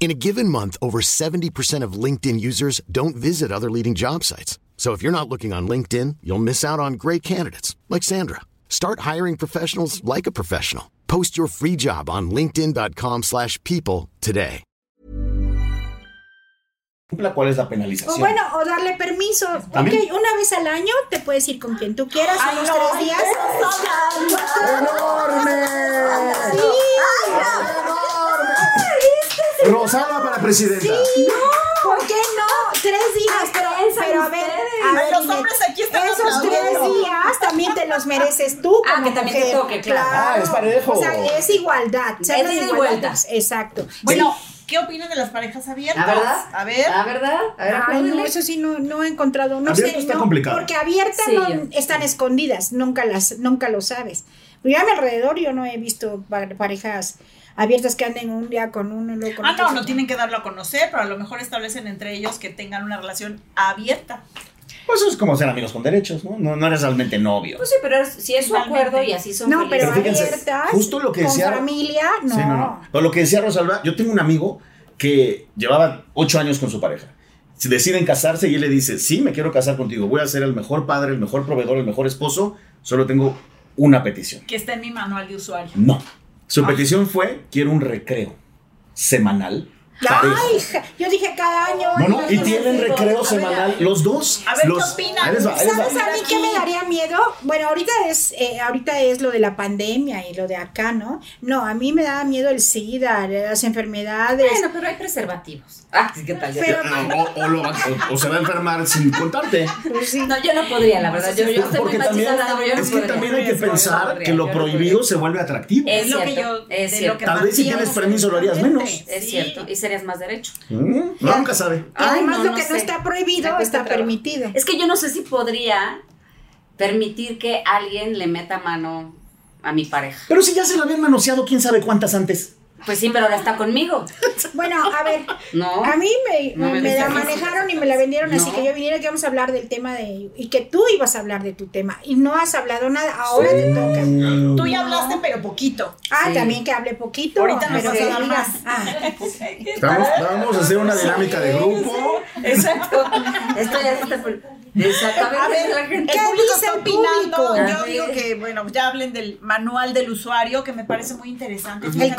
In a given month, over 70% of LinkedIn users don't visit other leading job sites. So if you're not looking on LinkedIn, you'll miss out on great candidates like Sandra. Start hiring professionals like a professional. Post your free job on linkedin.com/people slash people today. ¿cuál es la O penalización? bueno, o darle permiso. ¿También? Ok, una vez al año te puedes ir con quien tú quieras, Ay, unos no, tres días. ¡Enorme! Rosada para presidenta. ¿Por qué no? Tres días, pero, a ver, a ver, los hombres aquí están esos tres días también te los mereces tú Ah, que también te mujer. toque, claro. Ah, es parejo. O sea, es igualdad. Es de igualdad. Exacto. Bueno, ¿qué opinan de las parejas abiertas? ¿La verdad? A ver. ¿La verdad? A ver, Ay, no, eso sí no, no he encontrado, no sé, está no, complicado. porque abiertas Sí, no yo- están escondidas, nunca las, nunca lo sabes. Pero ya a mi alrededor yo no he visto pa- parejas abiertas que anden un día con uno y luego con Ah, otro. no, no tienen que darlo a conocer, pero a lo mejor establecen entre ellos que tengan una relación abierta. Pues eso es como ser amigos con derechos, ¿no? No, no eres realmente novio. Pues sí, pero es- si es su acuerdo y así son No, pero Pero fíjense, abiertas, justo lo que con decía- familia, no. Sí, no, no. Pero lo que decía Rosalba, yo tengo un amigo que llevaba ocho años con su pareja. Si deciden casarse y él le dice, sí, me quiero casar contigo, voy a ser el mejor padre, el mejor proveedor, el mejor esposo, solo tengo una petición. Que está en mi manual de usuario. No. Su petición fue, quiero un recreo semanal. Parejo". Ay, yo dije cada año. No, no, y tienen recreo semanal, los dos. A ver, ¿qué opinan? va. ¿Sabes a mí qué me daría miedo? Bueno, ahorita es, eh, ahorita es lo de la pandemia y lo de acá, ¿no? No, a mí me da miedo el SIDA, las enfermedades. Bueno, pero hay preservativos. Ah, ¿qué tal? Ya? Pero- O, o lo va- o- o se va a enfermar sin contarte. Pues sí. No, yo no podría, la verdad. Yo, yo estoy muy Porque también, yo no es que podría. también hay que pensar podría, que lo prohibido se vuelve atractivo. Es Es lo que cierto, yo. es de cierto. Lo que Tal vez si tienes permiso lo harías menos. Es cierto. Y serías más derecho. Mm, no, nunca sabe. Además Ay, no, lo no que no está prohibido está permitido. Es que yo no sé si podría permitir que alguien le meta mano a mi pareja. Pero si ya se lo habían manoseado, quién sabe cuántas antes. Pues sí, pero ahora está conmigo. Bueno, a ver, No. a mí me, No me me la manejaron y me la vendieron así que yo viniera que vamos a hablar del tema de y que tú ibas a hablar de tu tema y no has hablado nada, ahora te toca. Tú ya hablaste, pero poquito. Ah, Sí. también que hable poquito. Ahorita nos pero vas a dar más. ah, Estamos, vamos a hacer una dinámica de grupo. Exacto. Esto ya está por... Exactamente. A ver, la el gente. ¿Qué público dice opinando. público? Yo digo que, bueno, ya hablen del manual del usuario, que me parece muy interesante. el Fíjate,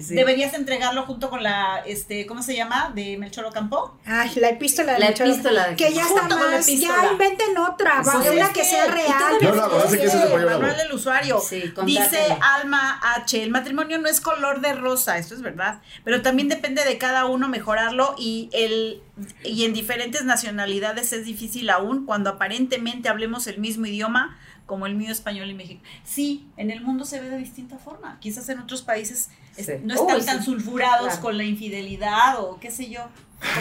Sí. Deberías entregarlo junto con la, este, ¿cómo se llama? De Melchor Ocampo. Ay, la epístola de La Melchor. epístola de Que ya está Junto la más, ya inventen otra, va, una es que que- sea real. No, no, no, hace que eso se del usuario. Sí, Dice. Alma H, el matrimonio no es color de rosa, esto es verdad, pero también depende de cada uno mejorarlo y el y en diferentes nacionalidades es difícil aún cuando aparentemente hablemos el mismo idioma como el mío español y México. Sí, en el mundo se ve de distinta forma. Quizás en otros países es- Sí. no están Uy, tan sí. sulfurados Claro. con la infidelidad o qué sé yo.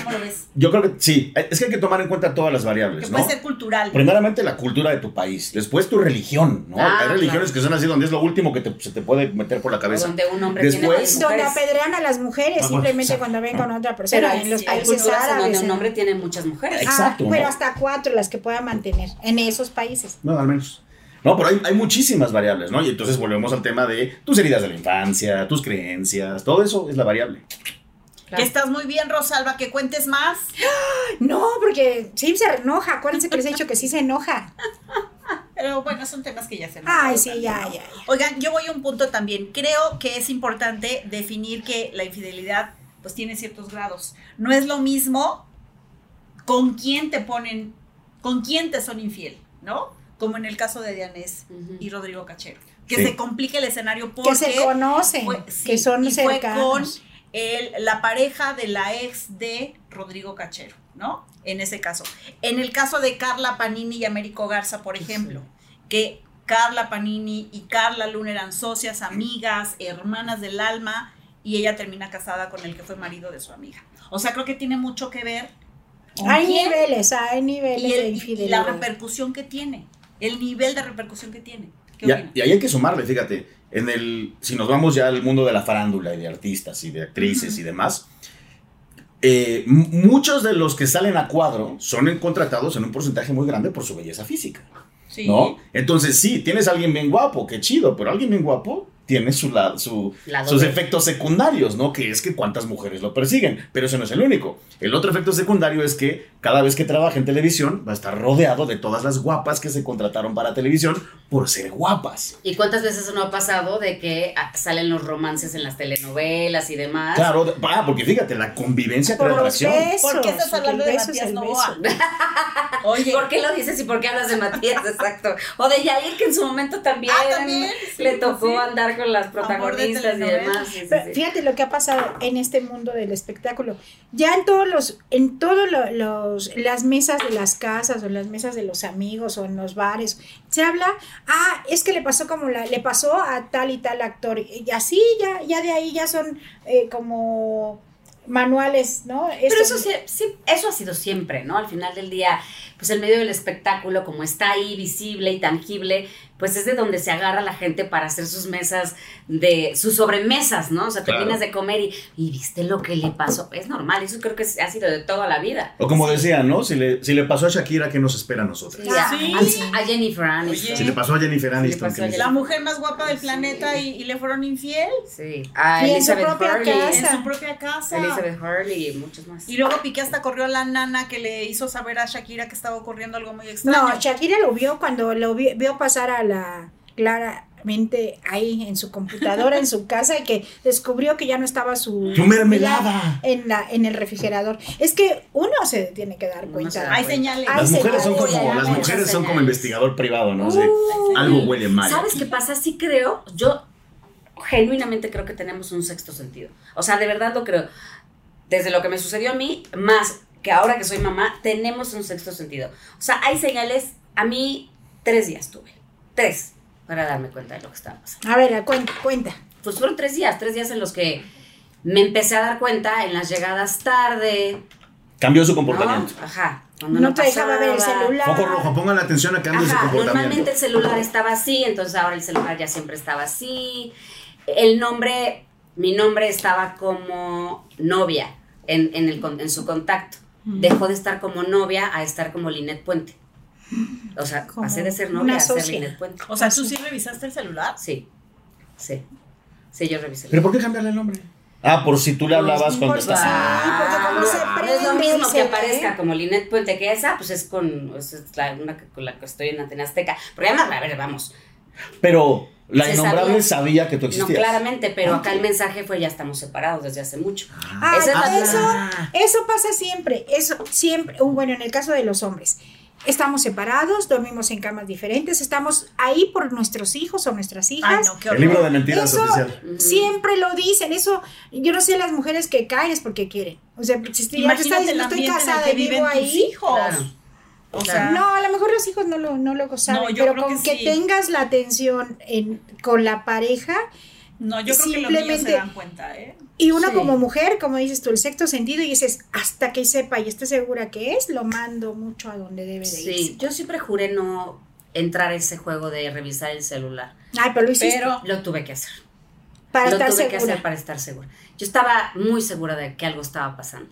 ¿Cómo lo ves? Yo creo que sí, es que hay que tomar en cuenta todas las variables, Que ¿no? puede ser cultural. Primeramente la cultura de tu país, después tu religión, ¿no? Ah, hay religiones claro. que son así donde es lo último que te- se te puede meter por la cabeza. Donde un hombre Después- tiene Donde mujeres. apedrean a las mujeres Ah, bueno, simplemente exacto. cuando ven con otra persona Pero hay, en los países árabes. donde un hombre tiene muchas mujeres. Ah, Exacto, pero ¿no? hasta cuatro las que pueda mantener en esos países. No, al menos. No, pero hay, hay muchísimas variables, ¿no? Y entonces volvemos al tema de tus heridas de la infancia, tus creencias, todo eso es la variable. Que estás muy bien, Rosalba, que cuentes más. No, porque sí se enoja. Acuérdense que les he dicho que sí se enoja. Pero bueno, son temas que ya se Ay, sí, ya, ya. Oigan, yo voy a un punto también. Creo que es importante definir que la infidelidad pues tiene ciertos grados. No es lo mismo con quién te ponen, con quién te son infiel, ¿no? Como en el caso de Dianés y Rodrigo Cachero. Que Sí. se complique el escenario porque Que se conocen, fue- sí, que son y fue con cercanos. el- la pareja de la ex de Rodrigo Cachero, ¿no? En ese caso. En el caso de Carla Panini y Américo Garza, por ejemplo, que Carla Panini y Carla Luna eran socias, amigas, hermanas del alma, y ella termina casada con el que fue marido de su amiga. O sea, creo que tiene mucho que ver Hay quién niveles, hay niveles y, de el- y la infidelidad. repercusión que tiene, el nivel de repercusión que tiene. ¿Qué Y, ahí hay que sumarle, fíjate, en el, si nos vamos ya al mundo de la farándula y de artistas y de actrices y demás, eh, muchos de los que salen a cuadro son contratados en un porcentaje muy grande por su belleza física, Sí. ¿no? Entonces sí, tienes a alguien bien guapo, qué chido, pero alguien bien guapo tiene su, la- su- Lado sus B. efectos secundarios, ¿no? Que es que cuántas mujeres lo persiguen, pero ese no es el único. El otro efecto secundario es que cada vez que trabaja en televisión va a estar rodeado de todas las guapas que se contrataron para televisión por ser guapas. ¿Y cuántas veces no ha pasado de que salen los romances en las telenovelas y demás? Claro, ah, porque fíjate, la convivencia Por los atracción. besos. ¿Por qué estás hablando de Matías Novoa? Oye, ¿Por qué lo dices y por qué hablas de Matías? Exacto. O de Yair, que en su momento también, Ah, también, sí, le tocó sí. andar con las de protagonistas y demás. Sí, sí, Pero sí. Fíjate lo que ha pasado en este mundo del espectáculo. Ya en todos los, en todos lo- los, las mesas de las casas o las mesas de los amigos o en los bares, se habla, ah, es que le pasó como la, le pasó a tal y tal actor. Y así ya, ya de ahí ya son eh, como manuales, ¿no? Pero Esto- eso sí, sí, eso ha sido siempre, ¿no? Al final del día, pues el medio del espectáculo, como está ahí visible y tangible, pues es de donde se agarra la gente para hacer sus mesas de sus sobremesas, ¿no? O sea, Claro. terminas de comer y, y viste lo que le pasó. Es normal, eso creo que ha sido de toda la vida. O como decían, ¿no? Si le, si le pasó a Shakira, ¿qué nos espera a nosotros? Sí, a, Sí. a- a Jennifer Aniston. Si le pasó a Jennifer Aniston. pasó ¿qué a le- Jennifer- La mujer más guapa del planeta y, y le fueron infiel Sí, a Y en su Elizabeth propia Hurley. casa. en su propia casa. Elizabeth Hurley y muchos más. Y luego Piqué hasta corrió a la nana que le hizo saber a Shakira que estaba ocurriendo algo muy extraño. No, Shakira lo vio cuando lo vi- vio pasar a la claramente ahí en su computadora, en su casa, y que descubrió que ya no estaba su, ¡Tu mermelada! en la en el refrigerador. Es que uno se tiene que dar cuenta. da Hay cuenta. señales. Las mujeres son como, las mujeres son como investigador privado, ¿no? Algo huele mal. ¿Sabes qué pasa? Sí creo, yo genuinamente creo que tenemos un sexto sentido. O sea, de verdad lo creo. Desde lo que me sucedió a mí, más que ahora que soy mamá, tenemos un sexto sentido. O sea, hay señales, a mí tres días tuve, tres, para darme cuenta de lo que estaba pasando. A ver, cuenta, cuenta. Pues fueron tres días, tres días en los que me empecé a dar cuenta en las llegadas tarde. Cambió su ¿no? comportamiento. Ajá. cuando No te dejaba ver el celular. Foco rojo, pongan atención a cambio de su Ajá, comportamiento. normalmente el celular estaba así, entonces ahora el celular ya siempre estaba así. El nombre, mi nombre estaba como novia en, en, el, en su contacto. Dejó de estar como novia a estar como Linet Puente. O sea, Como pasé de ser novia a ser. Linet Puente. O sea, ¿tú sí revisaste el celular? Sí, sí. Sí, yo revisé. ¿Pero por qué cambiarle el nombre? Ah, por si tú le hablabas cuando Porque estás. sí, porque como se Ah, no es lo prende, mismo que ve. aparezca como Linet Puente que esa, pues es con es la, una que- con la que estoy en Antena Azteca. Porque además, a ver, vamos, Pero la Se innombrable sabía. sabía, que tú No, existías. claramente, pero acá el mensaje fue ya estamos separados desde hace mucho. Ah, Esa es la- eso, eso pasa siempre, eso siempre, uh, bueno, en el caso de los hombres, estamos separados, dormimos en camas diferentes, estamos ahí por nuestros hijos o nuestras Ay, hijas. no, qué El libro de mentiras Eso oficial. siempre lo dicen, eso, yo no sé las mujeres que caen es porque quieren. O sea, si estoy, ya te está Imagínate el diciendo, estoy ambiente en el casada vivo ahí. hijos. Claro. O sea, No, a lo mejor los hijos no lo, no lo saben, No, yo pero creo con que que, sí. tengas la atención en, con la pareja no, yo creo que los niños se simplemente- dan cuenta, ¿eh? y uno Sí. como mujer, como dices tú, el sexto sentido y dices, hasta que sepa y esté segura que es, lo mando mucho a donde debe de Sí, irse. yo siempre juré no entrar a ese juego de revisar el celular. Ay, pero lo hiciste Pero Lo tuve que hacer. para lo estar tuve que hacer para estar segura. Yo estaba muy segura de que algo estaba pasando.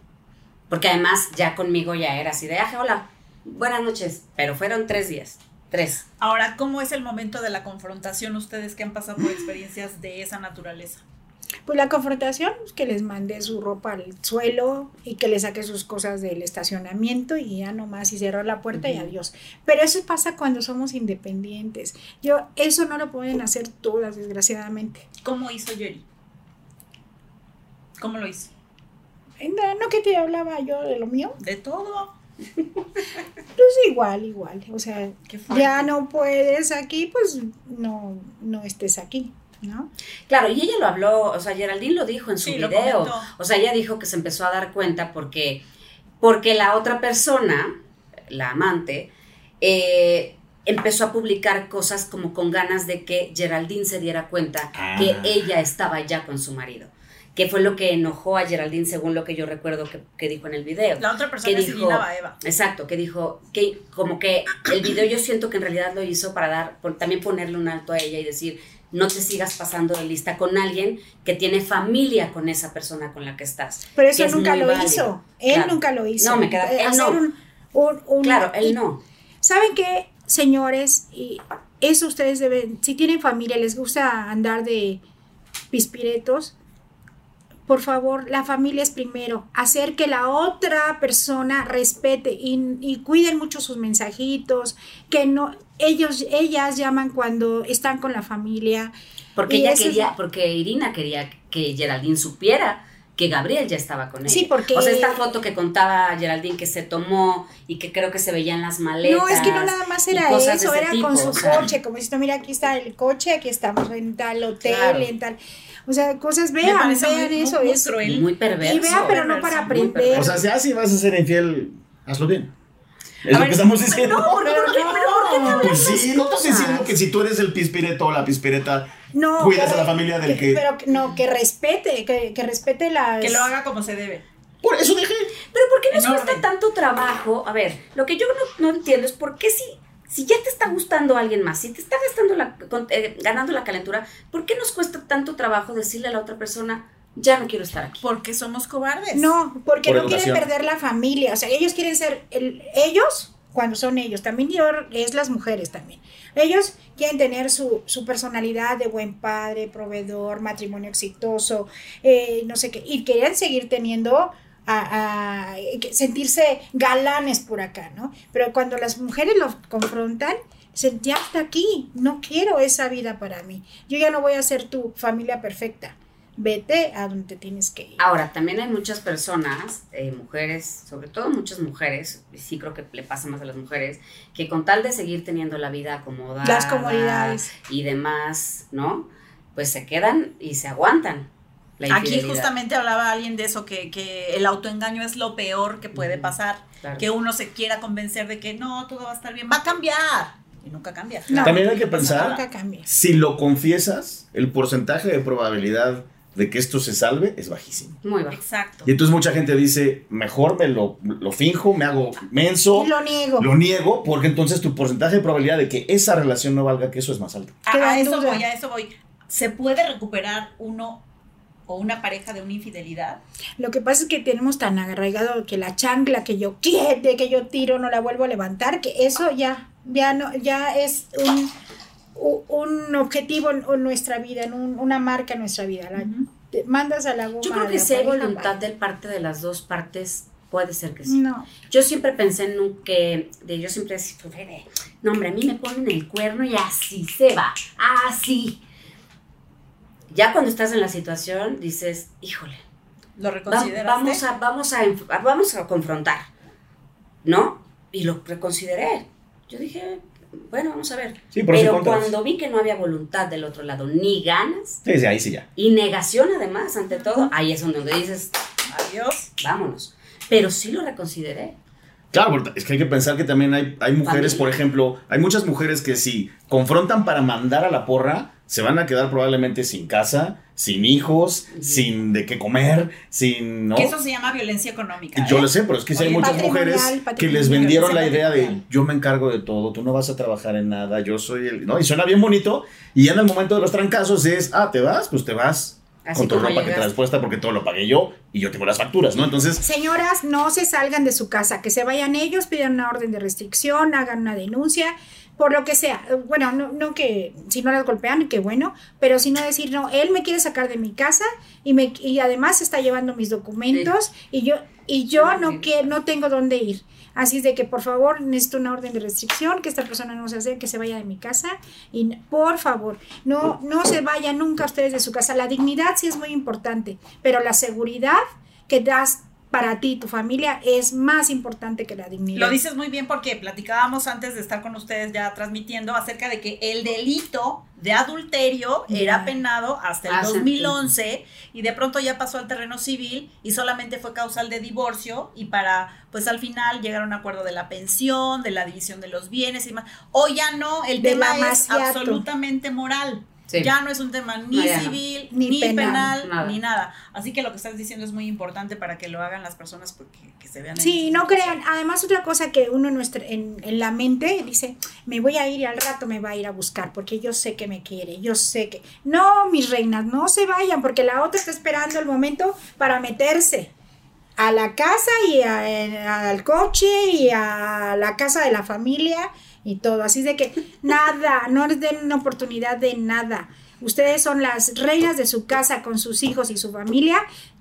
Porque además ya conmigo ya era así de, ah, hola, buenas noches. Pero fueron tres días. Tres. ahora, ¿cómo es el momento de la confrontación ustedes que han pasado por experiencias de esa naturaleza? Pues la confrontación, pues, que les mande su ropa al suelo y que le saque sus cosas del estacionamiento y ya nomás y cerrar la puerta y adiós. Pero eso pasa cuando somos independientes. Yo, eso no lo pueden hacer todas, desgraciadamente. ¿Cómo hizo Jerry? ¿Cómo lo hizo? No que te hablaba yo de lo mío, De todo. pues igual, igual. O sea, ya no puedes aquí, pues no, no estés aquí, ¿no? Claro, y ella lo habló, o sea, Geraldine lo dijo en su Sí, video. O sea, ella dijo que se empezó a dar cuenta porque, porque la otra persona, la amante, eh, empezó a publicar cosas como con ganas de que Geraldine se diera cuenta Ah. que ella estaba ya con su marido. Que fue lo que enojó a Geraldine, según lo que yo recuerdo que, que dijo en el video. La otra persona que es Irina Baeva. Exacto, que dijo que como que el video yo siento que en realidad lo hizo para dar, por, también ponerle un alto a ella y decir, no te sigas pasando de lista con alguien que tiene familia con esa persona con la que estás. Pero eso es nunca lo válido. hizo. Él Claro. nunca lo hizo. No, me queda Eh, él hacer no. un- un- un- Claro, él y- no. ¿Saben qué, señores? Y eso ustedes deben, si tienen familia, les gusta andar de pispiretos, por favor, la familia es primero. Hacer que la otra persona respete y, y cuiden mucho sus mensajitos, que no, ellos, ellas llaman cuando están con la familia. Porque Y ella es- quería, porque Irina quería que Geraldine supiera que Gabriel ya estaba con ella. Sí, porque- O sea, esta foto que contaba Geraldine que se tomó y que creo que se veían las maletas. No, es que no nada más era eso, era tipo, con su o sea, coche, como diciendo, mira, aquí está el coche, aquí estamos en tal hotel, Claro. en tal. O sea, cosas, vean, vean muy- eso. muy es, cruel. Muy perverso. y vean, pero no para aprender. O sea, si así vas a ser infiel, hazlo bien. Es A lo ver, que estamos diciendo. No, ¿por qué, por qué, pero por qué me hablas Pues sí, no estás diciendo que si tú eres el pispireto o la pispireta, no, cuidas que a la familia del que... Pero que- no, que respete, que, que respete las... Que lo haga como se debe. Por eso dejé. Pero ¿por qué nos cuesta tanto trabajo? A ver, lo que yo no, no entiendo es por qué si, si ya te está gustando alguien más, si te está gastando la, eh, ganando la calentura, ¿por qué nos cuesta tanto trabajo decirle a la otra persona, ya no quiero estar aquí? Porque somos cobardes. No, porque Por no quieren perder la familia. O sea, ellos quieren ser el- ellos cuando son ellos. También yo, es las mujeres también. Ellos quieren tener su, su personalidad de buen padre, proveedor, matrimonio exitoso, eh, no sé qué. Y quieren seguir teniendo a, sentirse galanes por acá, ¿no? Pero cuando las mujeres los confrontan, dicen, ya hasta aquí, no quiero esa vida para mí. Yo ya no voy a ser tu familia perfecta. Vete a donde tienes que ir. Ahora, también hay muchas personas, eh, mujeres, sobre todo muchas mujeres, sí creo que le pasa más a las mujeres, que con tal de seguir teniendo la vida acomodada Las comodidades. y demás, ¿no? Pues se quedan y se aguantan. La Aquí justamente hablaba alguien de eso, que, que el autoengaño es lo peor que puede pasar. claro. Que uno se quiera convencer de que no, todo va a estar bien, va a cambiar. Y nunca cambia. No. También hay que pensar, si lo confiesas, el porcentaje de probabilidad de que esto se salve es bajísimo. Muy bajo. Exacto. Y entonces mucha gente dice, mejor me lo, lo finjo, me hago menso, Y lo niego. lo niego, porque entonces tu porcentaje de probabilidad de que esa relación no valga que eso es más alto. A, a eso voy, a eso voy. ¿Se puede recuperar uno o una pareja de una infidelidad? Lo que pasa es que tenemos tan arraigado que la chancla que yo quiete, que yo tiro, no la vuelvo a levantar, que eso ya, ya no, ya es un, un objetivo en nuestra vida, en un- una marca en nuestra vida. La- te mandas a la goma. Yo creo que si hay voluntad bye. de parte de las dos partes, puede ser que sí. No. Yo siempre pensé en un que, de, yo siempre decía, de, no hombre, a mí me ponen el cuerno y así se va, así. Ya cuando estás en la situación, dices, híjole, ¿Lo va- reconsideraste? vamos a, vamos a, vamos a confrontar, ¿no? Y lo reconsideré. Yo dije, bueno, vamos a ver. Sí, Pero cuando vi que no había voluntad del otro lado, ni ganas, Sí, sí, ahí sí ya. y negación además, ante todo, ahí es donde dices, Adiós. vámonos. Pero sí lo reconsideré. Claro, es que hay que pensar que también hay, hay mujeres, Familia. por ejemplo, hay muchas mujeres que si confrontan para mandar a la porra, se van a quedar probablemente sin casa, sin hijos, sin de qué comer, sin... ¿no? Que eso se llama violencia económica. Yo ¿eh? lo sé, pero es que sí hay muchas mujeres que les vendieron la idea de yo me encargo de todo, tú no vas a trabajar en nada, yo soy el... ¿no? Y suena bien bonito, y ya en el momento de los trancazos es, ah, ¿te vas? Pues te vas Así con tu ropa que llegaste. traes puesta porque todo lo pagué yo y yo tengo las facturas, ¿no? Entonces, Señoras, no se salgan de su casa, que se vayan ellos, pidan una orden de restricción, hagan una denuncia, por lo que sea. Bueno, no, no que si no las golpean, que bueno, pero si no decir, no, él me quiere sacar de mi casa y, me, y además está llevando mis documentos y yo, y yo no, quiero, no tengo dónde ir. Así es de que por favor necesito una orden de restricción, que esta persona no se hace, que se vaya de mi casa y por favor, no, no se vayan nunca ustedes de su casa. La dignidad sí es muy importante, pero la seguridad que das para ti, tu familia, es más importante que la dignidad. Lo dices muy bien porque platicábamos antes de estar con ustedes ya transmitiendo acerca de que el delito de adulterio era penado hasta el Hace 2011 y de pronto ya pasó al terreno civil y solamente fue causal de divorcio y para pues al final llegar a un acuerdo de la pensión, de la división de los bienes y demás. Hoy ya no, el De tema es absolutamente moral. Sí. Ya no es un tema ni No, ya no. civil, Ni ni, penal, penal, nada. ni nada. Así que lo que estás diciendo es muy importante para que lo hagan las personas porque que se vean en Sí, no crean. Además, otra cosa que uno en, nuestra, en, en la mente dice, me voy a ir y al rato me va a ir a buscar porque yo sé que me quiere, yo sé que... No, mis reinas, no se vayan porque la otra está esperando el momento para meterse a la casa y a- al coche y a la casa de la familia y todo. Así de que nada, no les den una oportunidad de nada. Ustedes son las reinas de su casa con sus hijos y su familia.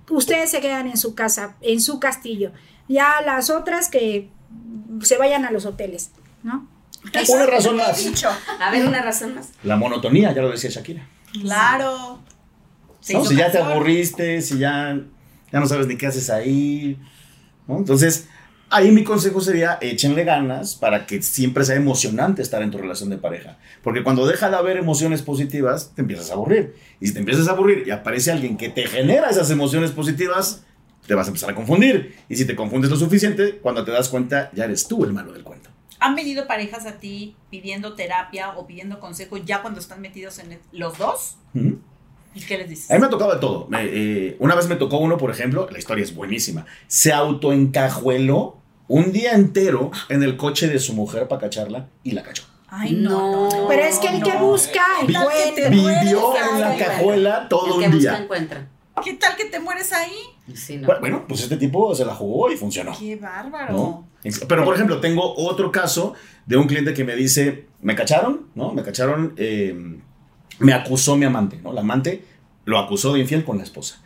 Ustedes se quedan en su casa, en su castillo. Ya las otras que se vayan a los hoteles, ¿no? una razón más. Dicho. A ver, una razón más. La monotonía, ya lo decía Shakira. Claro. Si ya te aburriste, si ya, ya no sabes ni qué haces ahí. ¿no? Entonces, ahí mi consejo sería échenle ganas para que siempre sea emocionante estar en tu relación de pareja. Porque cuando deja de haber emociones positivas, te empiezas a aburrir. Y si te empiezas a aburrir y aparece alguien que te genera esas emociones positivas, te vas a empezar a confundir. Y si te confundes lo suficiente, cuando te das cuenta, ya eres tú el malo del cuento. ¿Han venido parejas a ti pidiendo terapia o pidiendo consejo ya cuando están metidos en el- los dos? Ujú. ¿Y qué les dices? A mí me ha tocado de todo. Me- eh, una vez me tocó uno, por ejemplo, la historia es buenísima. Se autoencajueló un día entero en el coche de su mujer para cacharla y la cachó. Ay, no. no, no, Pero es que el que no. busca, ¿Qué tal que te encuentra. Vivió en la cajuela todo el que un busca día. encuentra. ¿Qué tal que te mueres ahí? Sí, no. Bueno, Bueno, pues este tipo se la jugó y funcionó. Qué bárbaro. ¿no? Pero, por ejemplo, tengo otro caso de un cliente que me dice, me cacharon, ¿no? Me cacharon, eh, me acusó mi amante, ¿no? La amante lo acusó de infiel con la esposa.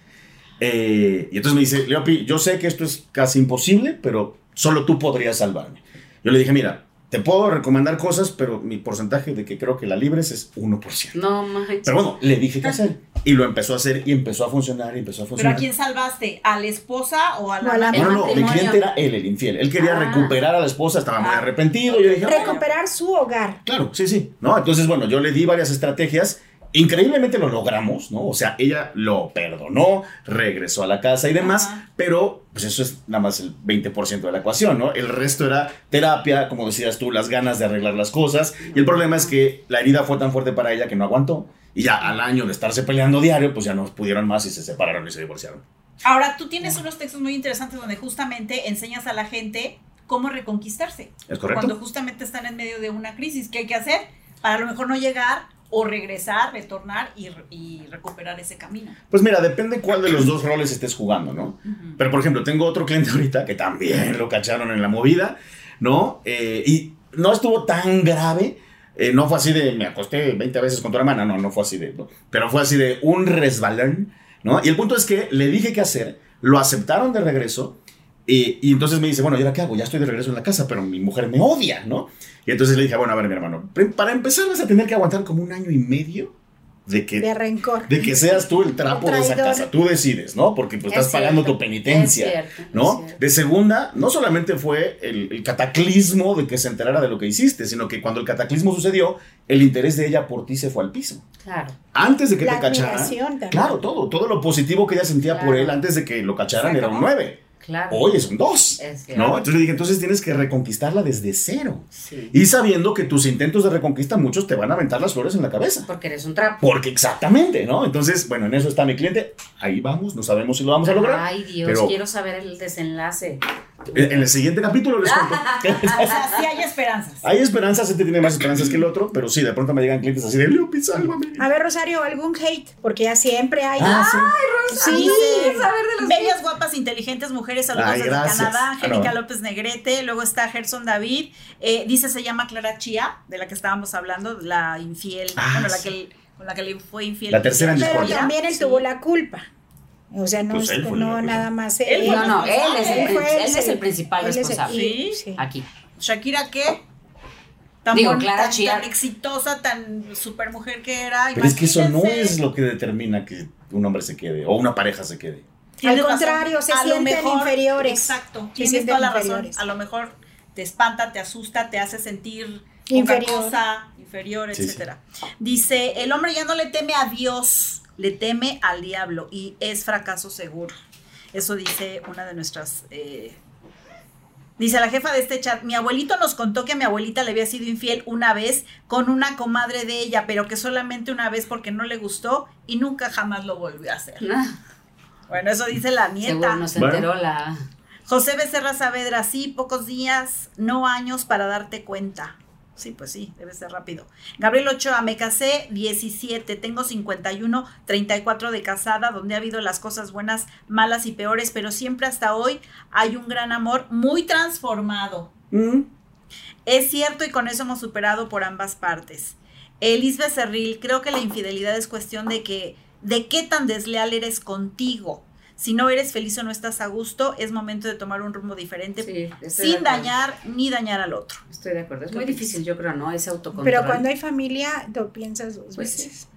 Eh, y entonces me dice, Leopi, yo sé que esto es casi imposible, pero solo tú podrías salvarme. Yo le dije, mira, te puedo recomendar cosas, pero mi porcentaje de que creo que la libres es 1%. No manches. Pero bueno, le dije qué hacer. Y lo empezó a hacer y empezó a funcionar y empezó a ¿Pero funcionar. a quién salvaste? ¿A la esposa o a la? No, no, no, mi cliente era él, el infiel. Él quería Ah. recuperar a la esposa, estaba muy Ah. arrepentido. Yo dije, "Bueno". Recuperar su hogar. Claro, sí, sí. ¿No? Entonces, bueno, yo le di varias estrategias. Increíblemente lo logramos, ¿no? O sea, ella lo perdonó, regresó a la casa y demás, Ajá. pero pues eso es nada más el 20% de la ecuación, ¿no? El resto era terapia, como decías tú, las ganas de arreglar las cosas. Y el problema es que la herida fue tan fuerte para ella que no aguantó. Y ya al año de estarse peleando diario, pues ya no pudieron más y se separaron y se divorciaron. Ahora, tú tienes unos textos muy interesantes donde justamente enseñas a la gente cómo reconquistarse. ¿Es correcto? Cuando justamente están en medio de una crisis, ¿qué hay que hacer? Para a lo mejor no llegar o regresar, retornar y, y recuperar ese camino. Pues mira, depende cuál de los dos roles estés jugando, ¿no? Pero por ejemplo, tengo otro cliente ahorita que también lo cacharon en la movida, ¿no? Eh, y no estuvo tan grave. eh, no fue así de me acosté 20 veces con tu hermana, no, no fue así de. ¿no? Pero fue así de un resbalón, ¿no? Y el punto es que le dije qué hacer, lo aceptaron de regreso. Y, y entonces me dice, bueno, ¿y ahora qué hago? Ya estoy de regreso en la casa, pero mi mujer me odia, ¿no? Y entonces le dije, bueno, a ver, mi hermano, para empezar vas a tener que aguantar como un año y medio de que De rencor. de que seas tú el trapo El de esa casa. Tú decides, ¿no? Porque pues, Es estás pagando tu penitencia, es cierto, ¿no? es. De segunda, no solamente fue el, el cataclismo de que se enterara de lo que hiciste, sino que cuando el cataclismo sucedió, el interés de ella por ti se fue al piso. Claro. Antes de que La te cacharan. también. Claro, todo, todo lo positivo que ella sentía por él antes de que lo cacharan era un acabó. 9. Claro. Hoy son dos. Es. ¿No? Entonces le dije, entonces tienes que reconquistarla desde cero. Sí. Y sabiendo que tus intentos de reconquista, muchos te van a aventar las flores en la cabeza. Porque eres un trapo. Porque exactamente, ¿no? Entonces, bueno, en eso está mi cliente. Ahí vamos, no sabemos si lo vamos a lograr. Ay, Dios, pero quiero saber el desenlace. En el siguiente capítulo les cuento. O sea, sí hay esperanzas. Hay esperanzas, este tiene más esperanzas que el otro, pero sí, de pronto me llegan clientes así de Leopi, sálvame. A ver, Rosario, algún hate, porque ya siempre hay. Ah, sí. Sí. Bellas, guapas, inteligentes mujeres, saludos Ay, desde. Canadá, Angélica Ah, no. López Negrete, luego está Gerson David, eh, dice se llama Clara Chía, de la que estábamos hablando, la infiel, Ah, bueno, la que, con la que le fue infiel. La tercera en Pero también él Sí. tuvo la culpa. O sea, no, Pues es- él fue el no nada más Él No, no, él es el, Él él es el principal él es el- responsable. Sí. sí. Aquí. Shakira, ¿qué? Tan Digo, bonita, Clara tan, Chía. tan exitosa, tan super mujer que era. Pero es que eso no es lo que determina que un hombre se quede o una pareja se quede. Al razón. contrario, se A sienten inferiores. Exacto, Se tienes toda la razón. A lo mejor te espanta, te asusta, te hace sentir Inferior. cosa, inferior, Sí, sí. etcétera. Dice, el hombre ya no le teme a Dios, le teme al diablo y es fracaso seguro. Eso dice una de nuestras... eh, Dice la jefa de este chat, mi abuelito nos contó que a mi abuelita le había sido infiel una vez con una comadre de ella, pero que solamente una vez porque no le gustó y nunca jamás lo volvió a hacer. Bueno, eso dice la nieta. Seguro no se Bueno. enteró la. José Becerra Saavedra, sí, pocos días, no años para darte cuenta. Sí, pues sí, debe ser rápido. Gabriel Ochoa, me casé 17, tengo 51, 34 de casada, donde ha habido las cosas buenas, malas y peores, pero siempre hasta hoy hay un gran amor muy transformado. Es cierto y con eso hemos superado por ambas partes. Elis Becerril, creo que la infidelidad es cuestión de que, de qué tan desleal eres contigo. Si no eres feliz o no estás a gusto, es momento de tomar un rumbo diferente Sí, sin dañar ni dañar al otro. Estoy de acuerdo. Es muy difícil, yo creo, ¿no? Ese autocontrol. Pero cuando hay familia, lo piensas dos Pues sí. veces.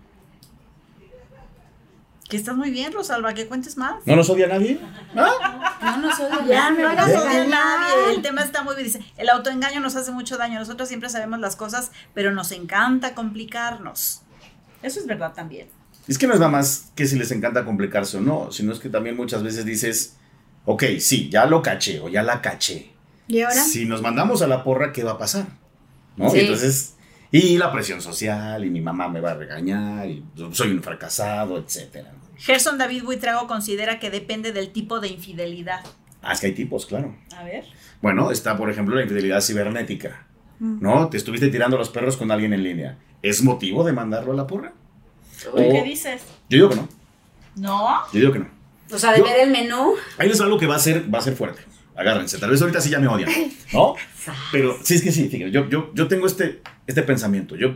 Que estás muy bien, Rosalba, que cuentes más. ¿No nos odia nadie? No, no soy de Ya, me No van hagas a odiar a regañar. nadie. El tema está muy bien. Dice, el autoengaño nos hace mucho daño. Nosotros siempre sabemos las cosas, pero nos encanta complicarnos. Eso es verdad también. Es que no es nada más que si les encanta complicarse o no, sino es que también muchas veces dices, ok, sí, ya lo caché o ya la caché. ¿Y ahora? Si nos mandamos a la porra, ¿qué va a pasar? ¿No? Sí. Y entonces, Y la presión social, y mi mamá me va a regañar, y soy un fracasado, etcétera. Gerson David Buitrago considera que depende del tipo de infidelidad. Ah, es que hay tipos, claro. A ver. Bueno, está, por ejemplo, la infidelidad cibernética. ¿No? Te estuviste tirando los perros con alguien en línea. ¿Es motivo de mandarlo a la porra? ¿Tú ¿Qué dices? Yo digo que no. ¿No? Yo digo que no. O sea, de Yo- ver el menú. Ahí les va algo que va a ser, va a ser fuerte. Agárrense. Tal vez ahorita sí ya me odian. ¿No? Pero sí es que sí, fíjate, yo, yo, yo tengo este, este pensamiento. Yo,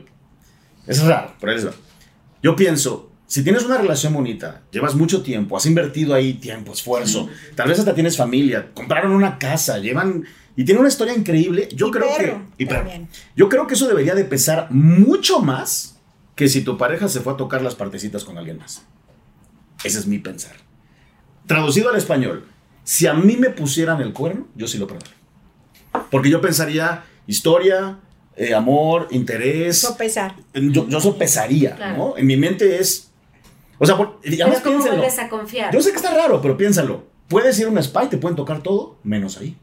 es raro, pero ahí les va. Yo pienso, si tienes una relación bonita, llevas mucho tiempo, has invertido ahí tiempo, esfuerzo, tal vez hasta tienes familia, compraron una casa, llevan y tienen una historia increíble. Yo Y creo perro que y perro. también. yo creo que eso debería de pesar mucho más que si tu pareja se fue a tocar las partecitas con alguien más. Ese es mi pensar. Traducido al español, si a mí me pusieran el cuerno, yo sí lo perdono. Porque yo pensaría historia, eh, amor, interés. Sopesar. Yo, yo sopesaría, Claro. ¿no? En mi mente es. O sea, por- y Pero ¿cómo vuelves a confiar? Yo sé que está raro, pero piénsalo. Puedes ir a un spa y te pueden tocar todo, menos ahí.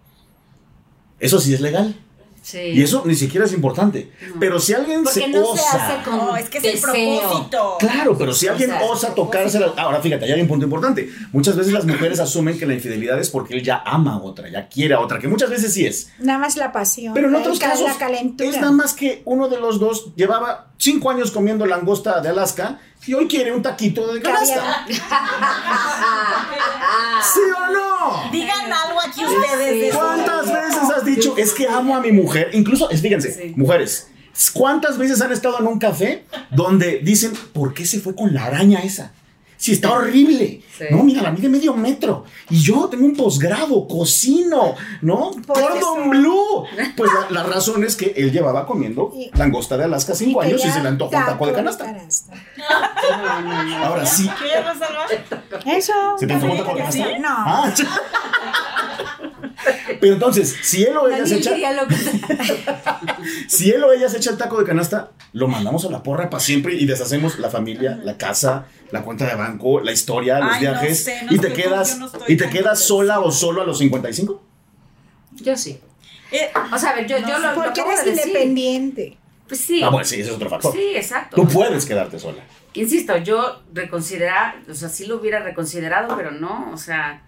Eso sí es legal. Sí. Y eso ni siquiera es importante. Pero si alguien Porque se no osa. se hace con No, es que es el propósito. Claro, pero si O alguien sea, osa tocársela. Ahora fíjate, hay un punto importante. Muchas veces las mujeres asumen que la infidelidad es porque él ya ama a otra, ya quiere a otra, que muchas veces sí es. Nada más la pasión. Pero en la- otros la- casos La calentura. es nada más que uno de los dos llevaba cinco años comiendo langosta de Alaska y hoy quiere un taquito de canasta. ¿Sí o no? Digan algo aquí ustedes. ¿Cuántas veces has dicho, es que amo a mi mujer? Incluso, fíjense, mujeres, ¿cuántas veces han estado en un café donde dicen, ¿por qué se fue con la araña esa? Si está horrible. Sí. No, mira, la mide medio metro. Y yo tengo un posgrado, cocino, ¿no? Por Cordon blue. Pues la, la razón es que él llevaba comiendo Y- langosta de Alaska cinco Y años y se le antojó un taco de canasta. canasta. Ahora sí. Eso. ¿Se te antojó un taco de canasta? No. Ah, Pero entonces, si él o ella se echa... quería lo que- Si él o ella se echa el taco de canasta, lo mandamos a la porra para siempre y deshacemos la familia, la casa, la cuenta de banco, la historia, los Ay, no viajes. sé, no y te quedas, no y te quedas sola o solo a los 55. Yo sí. Eh, O sea, a ver, yo, yo lo, Porque eres de decir. independiente. Pues sí. Ah, bueno, sí, ese es otro factor. Sí, exacto. Tú puedes quedarte sola. Insisto, yo reconsiderar, o sea, sí lo hubiera reconsiderado, pero no, o sea,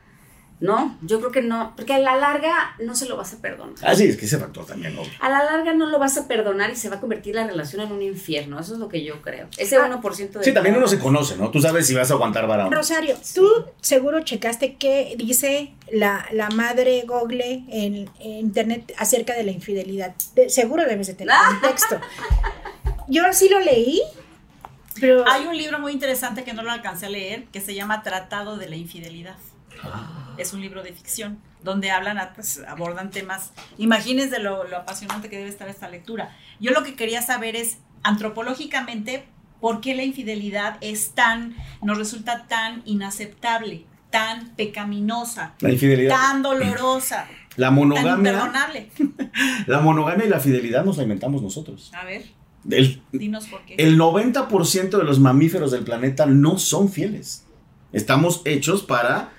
no, yo creo que no, porque a la larga no se lo vas a perdonar. Ah, sí, es que ese factor también, obvio. A la larga no lo vas a perdonar y se va a convertir la relación en un infierno. Eso es lo que yo creo. Ese 1% de. Sí, también uno se conoce, ¿no? Tú sabes si vas a aguantar vara o no. Rosario, tú seguro checaste qué dice la, la madre Google en, en internet acerca de la infidelidad. De- seguro debes de tener un texto. Yo sí lo leí, pero Hay un libro muy interesante que no lo alcancé a leer que se llama Tratado de la Infidelidad. Es un libro de ficción donde hablan, ah, pues, abordan temas. Imagínense lo, lo apasionante que debe estar esta lectura. Yo lo que quería saber es, antropológicamente, ¿por qué la infidelidad es tan, nos resulta tan inaceptable, tan pecaminosa, La infidelidad. tan dolorosa, La tan monogamia. imperdonable? La monogamia y la fidelidad nos la inventamos nosotros. A ver, El, dinos por qué. el 90% de los mamíferos del planeta no son fieles. Estamos hechos para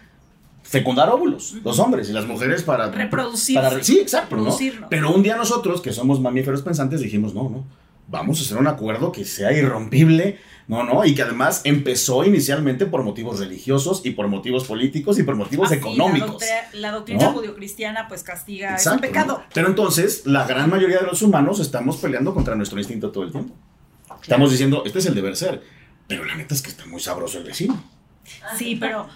fecundar óvulos, los hombres y las mujeres para Reproducirse. para- sí, exacto, ¿no? Pero un día nosotros, que somos mamíferos pensantes, dijimos, no, no, vamos a hacer un acuerdo que sea irrompible, no, no, y que además empezó inicialmente por motivos religiosos y por motivos políticos y por motivos Así, económicos. La, doctrina- judio-cristiana pues castiga, es Exacto, un pecado. ¿no? Pero entonces, la gran mayoría de los humanos estamos peleando contra nuestro instinto todo el tiempo. Estamos diciendo, este es el deber ser. Pero la neta es que está muy sabroso el vecino. Sí, pero,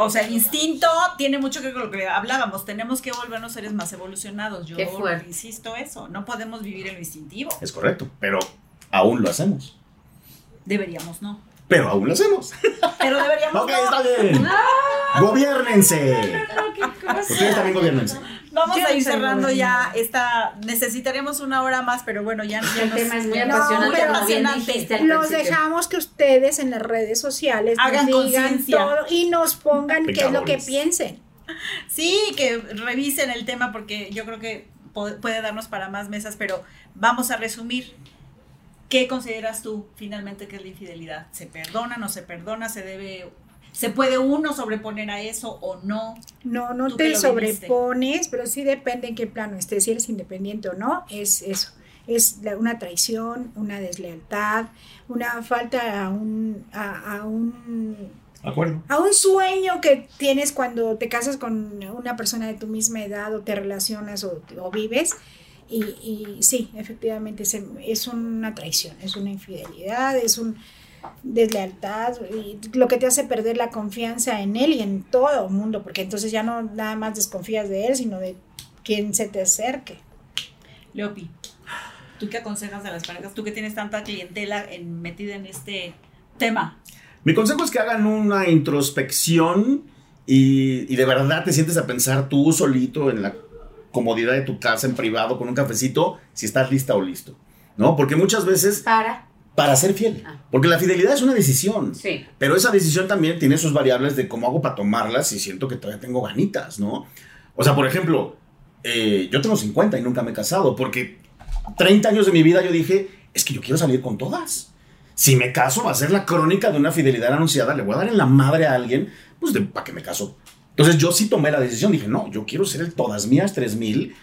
o sea, el instinto tiene mucho que ver con lo que hablábamos. Tenemos que volvernos seres más evolucionados. Yo Qué insisto eso. No podemos vivir en lo instintivo. Es correcto. Pero aún lo hacemos. Deberíamos no. Pero aún lo hacemos. Pero deberíamos ok, no. está bien. Gobiernense. Ustedes también gobiernense. Vamos Yo a ir cerrando ya esta. Necesitaremos una hora más, pero bueno, ya, ya El nos- tema es muy No, apasionante, apasionante. los principio. dejamos que ustedes en las redes sociales Hagan nos digan conciencia. todo y nos pongan qué es lo que piensen. Sí, que revisen el tema porque yo creo que puede darnos para más mesas, pero vamos a resumir. ¿Qué consideras tú finalmente que es la infidelidad? ¿Se perdona, no se perdona? ¿Se debe, se puede uno sobreponer a eso o no? No, no te sobrepones, pero sí depende en qué plano estés, si eres independiente o no, es eso. Es la- una traición, una deslealtad, una falta a un, a, a un Acuerdo. a un sueño que tienes cuando te casas con una persona de tu misma edad o te relacionas o, o vives. Y, y sí, efectivamente se- es una traición, es una infidelidad, es un deslealtad y lo que te hace perder la confianza en él y en todo el mundo, porque entonces ya no nada más desconfías de él, sino de quien se te acerque. Leopi, ¿tú qué aconsejas a las parejas? Tú que tienes tanta clientela en- metida en este tema. Mi consejo es que hagan una introspección y, y de verdad te sientes a pensar tú solito en la comodidad de tu casa, en privado, con un cafecito, si estás lista o listo. ¿No? Porque muchas veces Para. Para ser fiel. Porque la fidelidad es una decisión. Sí. Pero esa decisión también tiene sus variables de cómo hago para tomarlas y siento que todavía tengo ganitas, ¿no? O sea, por ejemplo, eh, yo tengo 50 y nunca me he casado porque 30 años de mi vida yo dije, es que yo quiero salir con todas. Si me caso va a ser la crónica de una fidelidad anunciada, le voy a dar en la madre a alguien, pues de, ¿para qué me caso? Entonces yo sí tomé la decisión, dije, no, yo quiero ser el todas mías 3000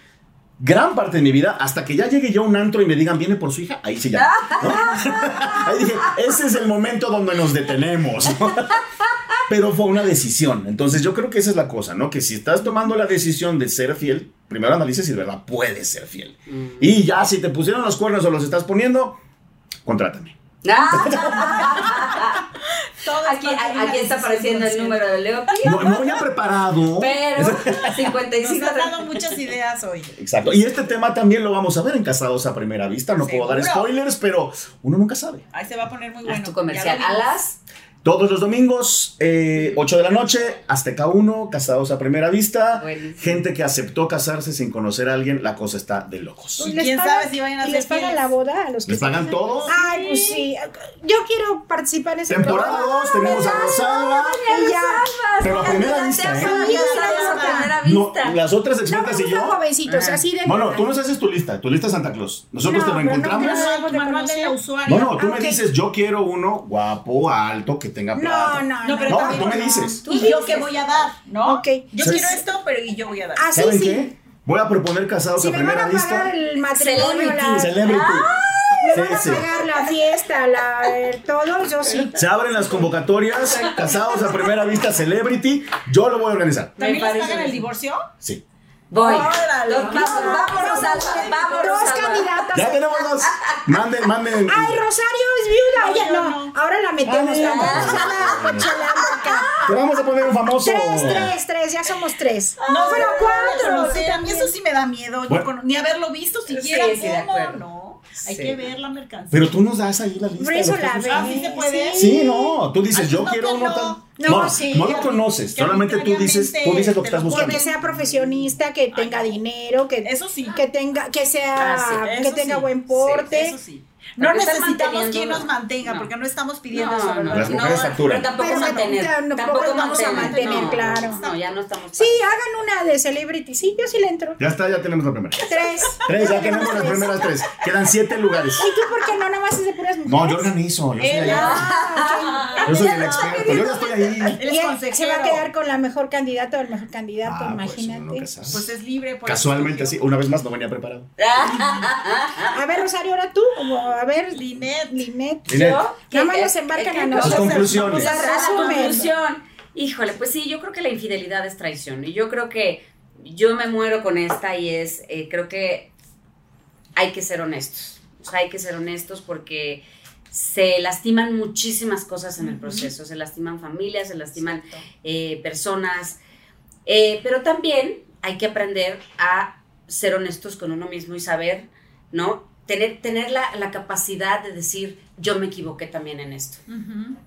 gran parte de mi vida, hasta que ya llegue yo a un antro y me digan, viene por su hija, ahí sí ya. ¿no? Ahí dije, ese es el momento donde nos detenemos. ¿no? Pero fue una decisión. Entonces yo creo que esa es la cosa, ¿no? Que si estás tomando la decisión de ser fiel, primero analices si de verdad puedes ser fiel. Y ya si te pusieron los cuernos o los estás poniendo, contrátame. Aquí, aquí está apareciendo el número de Leo. No, no había preparado. Pero 55 Nos has dado muchas ideas hoy. Exacto. Y este tema también lo vamos a ver en Casados a Primera Vista. No puedo dar spoilers, pero uno nunca sabe. Ahí se va a poner muy bueno. tu comercial. A las Todos los domingos, eh, 8 de la noche, Azteca 1, Casados a Primera Vista. Buenísimo. Gente que aceptó casarse sin conocer a alguien, la cosa está de locos. Y ¿Les quién pagan- sabe si vayan a y les pagan la boda a los que ¿Les pagan todo? Ay, pues sí. Yo quiero participar en ese Temporada programa. 2, tenemos a Rosalba. Y ya. Pero a primera vista, ¿eh? No, las otras No, expertas y pero son yo. jovencitos, así de. Bueno, tú nos haces tu lista, tu lista Santa Claus. Nosotros No, te lo pero no. No, no, tú me dices, yo quiero uno guapo, alto, que tenga plata. No, no, No, no. pero No, también- tú me dices. ¿Y yo qué voy a dar? ¿No? Ok. Yo quiero esto, pero y yo voy a dar. Así ¿Saben sí. qué? Voy a proponer casados Si a me van primera a vista. pagar el matrimonio, Celebrity. la, Celebrity. me van a sí. pagar la fiesta, la, el todo, yo sí. Se abren las convocatorias, casados a primera vista, Celebrity. Yo lo voy a organizar. ¿También les pagan el divorcio? Sí. Voy. Órale. Dos- Vamos. Vamos, Dos candidatas. Ya tenemos dos. Manden, manden. Ay, Rosario es viuda. Oye, no, no. ahora la metemos. Ah, Vamos mira. a la cochelando acá. Te vamos a poner un famoso. Tres, tres, tres, ya somos tres. No, pero cuatro. No sé, a mí eso sí me da miedo. yo con- ni haberlo visto siquiera. Sí, sí, de ¿Cómo? acuerdo. No. Hay Sí. que ver la mercancía. Pero tú nos das ahí la lista. Por eso la nos- ve. Ah, ¿sí se puede? Sí, no. Tú dices, Ay, yo no, quiero uno no. tan. No, No, sí. no lo conoces. Solamente tú dices, tú dices lo que estás buscando. Que sea profesionista, que tenga dinero, que, Eso sí. que tenga, que sea, Ah, sí, que tenga sí. buen porte. Eso sí. No necesitamos quien nos mantenga, No. porque no estamos pidiendo No, eso. no. Las mujeres facturan. Pero tampoco Pero mantener. tampoco Tampoco vamos a mantener, no, claro. No, ya no estamos. Sí, hagan una de celebrity. Sí, yo sí le entro. Ya está, ya tenemos la primera. Tres. Tres, ya tenemos las primeras tres. Quedan siete lugares. ¿Y tú por qué no? Nada más es de puras mujeres. No, yo organizo. Yo soy, Él- Ah, yo soy el experto. Yo ya estoy ahí. Es se va a quedar con la mejor candidata o el mejor candidato, Ah, pues, imagínate. sabe. Pues es libre. por Casualmente así, una vez más no venía preparado. a ver, Rosario, ahora tú. o a ver, Linet. Linet. Yo, Nada más ¿qué- nos embarcan a nosotros. Conclusiones. La resumen. conclusión. Híjole, pues sí, yo creo que la infidelidad es traición. Y yo creo que yo me muero con esta y es, eh, creo que hay que ser honestos. O sea, hay que ser honestos porque se lastiman muchísimas cosas en el proceso. Se lastiman familias, se lastiman eh, personas. Eh, pero también hay que aprender a ser honestos con uno mismo y saber, ¿no? Tener, tener la, la capacidad de decir, yo me equivoqué también en esto.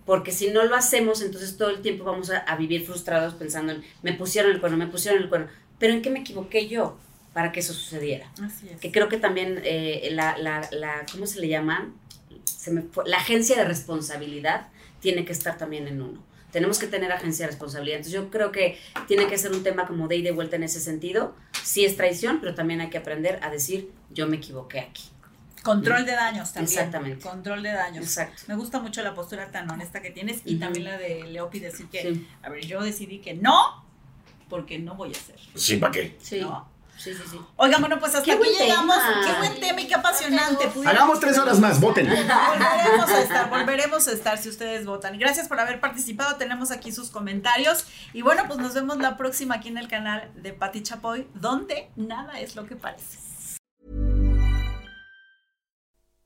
Porque si no lo hacemos, entonces todo el tiempo vamos a, a vivir frustrados pensando en, me pusieron el cuerno, me pusieron el cuerno. Pero ¿en qué me equivoqué yo para que eso sucediera? Así es. Que creo que también eh, la, la, la, ¿cómo se le llama? Se me fue- la agencia de responsabilidad tiene que estar también en uno. Tenemos que tener agencia de responsabilidad. Entonces yo creo que tiene que ser un tema como de ida y vuelta en ese sentido. Sí es traición, pero también hay que aprender a decir, yo me equivoqué aquí. Control de daños también. Exactamente. Control de daños. Exacto. Me gusta mucho la postura tan honesta que tienes y también la de Leopi decir que, Sí. a ver, yo decidí que no, porque no voy a hacer. Sí, ¿para qué? Sí. ¿no? Sí, sí, sí. Oigan, bueno, pues hasta Qué aquí llegamos. tema. Qué buen tema y qué apasionante. Hagamos tres horas más, voten. Volveremos a estar, volveremos a estar si ustedes votan. Y gracias por haber participado. Tenemos aquí sus comentarios. Y bueno, pues nos vemos la próxima aquí en el canal de Patti Chapoy, donde nada es lo que parece.